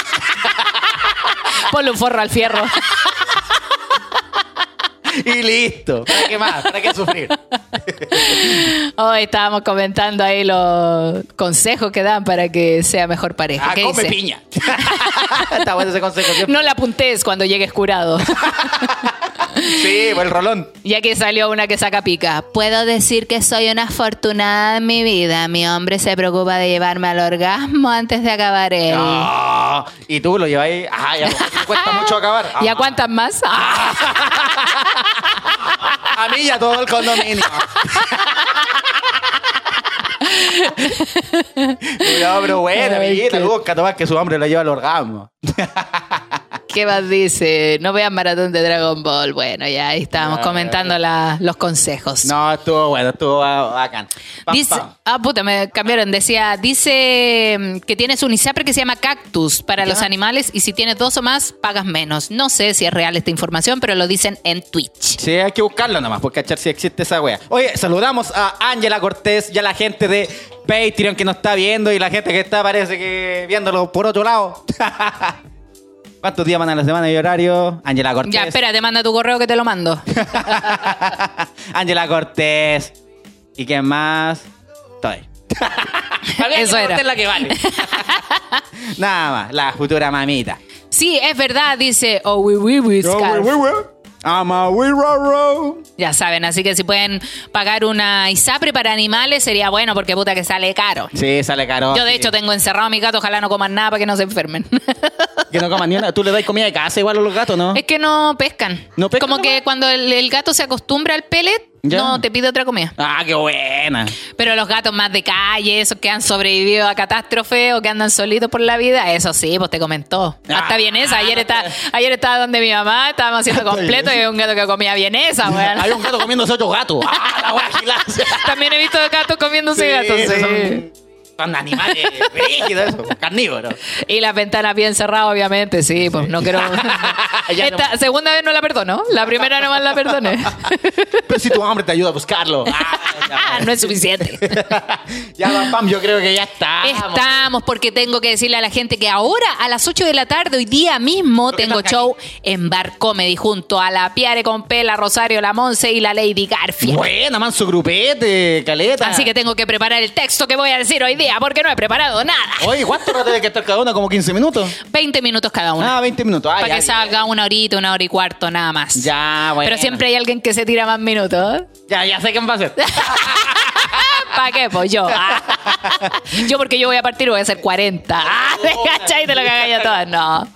Ponle un forro al fierro. Y listo. ¿Para qué más? ¿Para qué sufrir? Hoy estábamos comentando ahí los consejos que dan para que sea mejor pareja. Ah, ¿Qué come dice? piña. Está bueno ese consejo. siempre. No la apuntes cuando llegues curado. Sí, el rolón. Ya que salió una que saca pica. Puedo decir que soy una afortunada en mi vida. Mi hombre se preocupa de llevarme al orgasmo antes de acabar él. No. Y tú lo lleváis. Ah, ya. Cuesta mucho acabar. ¿Y Ah. a cuántas más? Ah, A mí y a todo el condominio. no, pero bueno, amiguita, tomar que su hombre lo lleva al orgasmo. ¿Qué más dice? No vean maratón de Dragon Ball. Bueno, ya ahí estábamos Ya, comentando la- los consejos. No, estuvo bueno, estuvo ba- bacán. Pam, Dice, pam. ah, puta, me cambiaron. Decía, dice mm, que tienes un ISAPRE que se llama Cactus para Ya. los animales y si tienes dos o más, pagas menos. No sé si es real esta información, pero lo dicen en Twitch. Sí, hay que buscarlo nomás, porque cachar si existe esa wea. Oye, saludamos a Ángela Cortés y a la gente de Patreon que nos está viendo y la gente que está, parece que viéndolo por otro lado. ¿Cuántos días van a la semana y horario? Ángela Cortés. Ya, espérate, manda tu correo que te lo mando. Ángela Cortés. ¿Y quién más? Estoy. Eso era. es la que vale. Nada más, la futura mamita. Sí, es verdad, dice Oh, we, we, we, scarf. I'm a wee row row. Ya saben, así que si pueden pagar una ISAPRE para animales sería bueno porque puta que sale caro. Sí, sale caro. Yo de sí. hecho tengo encerrado a mi gato, ojalá no coman nada para que no se enfermen. Que no coman ni una. Tú le das comida de casa igual a los gatos, ¿no? es que no pescan. ¿No pescan, Como no? que cuando el, el gato se acostumbra al pellet, Ya. no te pide otra comida. Ah, qué buena. Pero los gatos más de calle, esos que han sobrevivido a catástrofe o que andan solitos por la vida, eso sí, pues te comentó. Ah. Hasta vienesa. Ayer, está, ayer estaba donde mi mamá, estábamos haciendo completo y había un gato que comía vienesa, weón. Hay un gato comiéndose otro gato. ¡Ah, la! También he visto gatos comiéndose Sí, gatos, sí. Son, son animales rígidos, eso, carnívoros. Y las ventanas bien cerradas, obviamente, sí, pues no quiero. Esta segunda vez no la perdono, la primera nomás la perdoné. Pero si tu hambre te ayuda a buscarlo. Ah, Ah, no es suficiente. ya, pam, pam, yo creo que ya está. Estamos, porque tengo que decirle a la gente que ahora a las 8 de la tarde, hoy día mismo, tengo show en Bar Comedy junto a la Piare Compé, la Rosario, la Monse y la Lady Garfield. Buena, manso grupete, caleta. Así que tengo que preparar el texto que voy a decir hoy día, porque no he preparado nada. Oye, ¿cuánto rato tiene que estar cada uno? ¿Como 15 minutos? 20 minutos cada una. Ah, 20 minutos. Ah, para ya, que ya. salga una horita, una hora y cuarto, nada más. Ya, bueno. Pero siempre hay alguien que se tira más minutos. Ya, ya sé quién va a ser. ¿Para qué? Pues yo. Ah. Yo porque yo voy a partir voy a hacer 40. Ah, ¿Cachai? De lo que haga yo todas. No.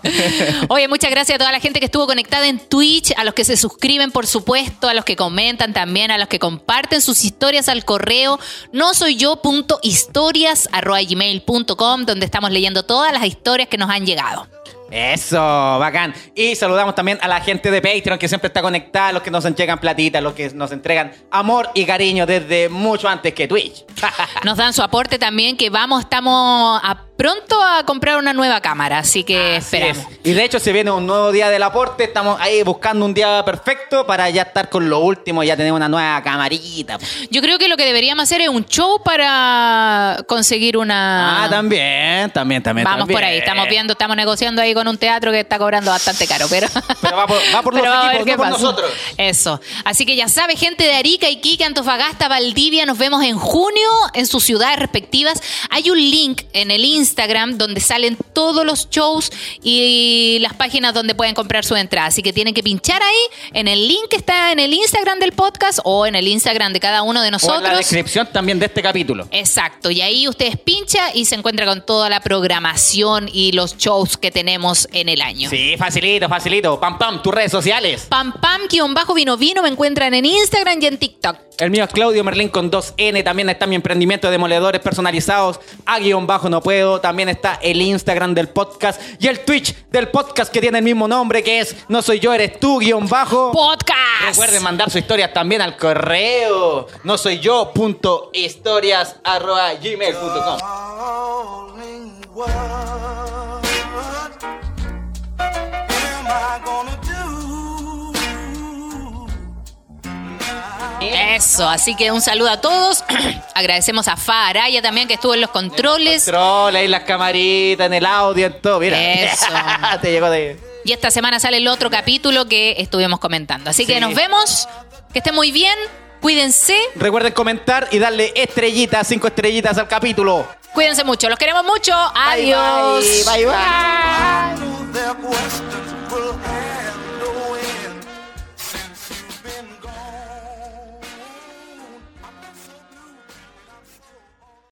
Oye, muchas gracias a toda la gente que estuvo conectada en Twitch, a los que se suscriben, por supuesto, a los que comentan también, a los que comparten sus historias al correo no soy yo punto historias arroba gmail punto com, donde estamos leyendo todas las historias que nos han llegado. Eso, bacán. Y saludamos también a la gente de Patreon que siempre está conectada, los que nos entregan platita, los que nos entregan amor y cariño desde mucho antes que Twitch. Nos dan su aporte también, que vamos, estamos a pronto a comprar una nueva cámara, así que Así esperamos. es. Y de hecho se viene un nuevo día del aporte, estamos ahí buscando un día perfecto para ya estar con lo último, ya tener una nueva camarita. Yo creo que lo que deberíamos hacer es un show para conseguir una. Ah, también, también, también. Vamos también. por ahí, estamos viendo, estamos negociando ahí con un teatro que está cobrando bastante caro, pero. Pero va por- va por los equipos, qué no por pasa. nosotros. Eso. Así que ya sabe, gente de Arica, Iquique, Antofagasta, Valdivia, nos vemos en junio en sus ciudades respectivas. Hay un link en el Instagram donde salen todos los shows y las páginas donde pueden comprar su entrada. Así que tienen que pinchar ahí en el link que está en el Instagram del podcast o en el Instagram de cada uno de O en la nosotros. descripción también de este capítulo. Exacto, y ahí ustedes pinchan y se encuentra con toda la programación y los shows que tenemos en el año. Sí, facilito, facilito. Pam, pam, tus redes sociales. Pam pam guion bajo vino vino me encuentran en Instagram y en TikTok. El mío es Claudio Merlín con 2N. También está mi emprendimiento de demoledores personalizados. A guion bajo no puedo. También está el Instagram del podcast y el Twitch del podcast que tiene el mismo nombre que es No soy yo, eres tú guion bajo. Podcast. Recuerden mandar sus historias también al correo. No soy yo punto historias arroba gmail Eso, así que un saludo a todos. Agradecemos a Fa Araya también que estuvo en los controles. Control, ahí las camaritas, en el audio, en todo. Mira. Eso. Te llegó de. Y esta semana sale el otro capítulo que estuvimos comentando. Así que Sí. nos vemos. Que estén muy bien. Cuídense. Recuerden comentar y darle estrellitas, cinco estrellitas al capítulo. Cuídense mucho. Los queremos mucho. Adiós. Bye, bye, bye. bye.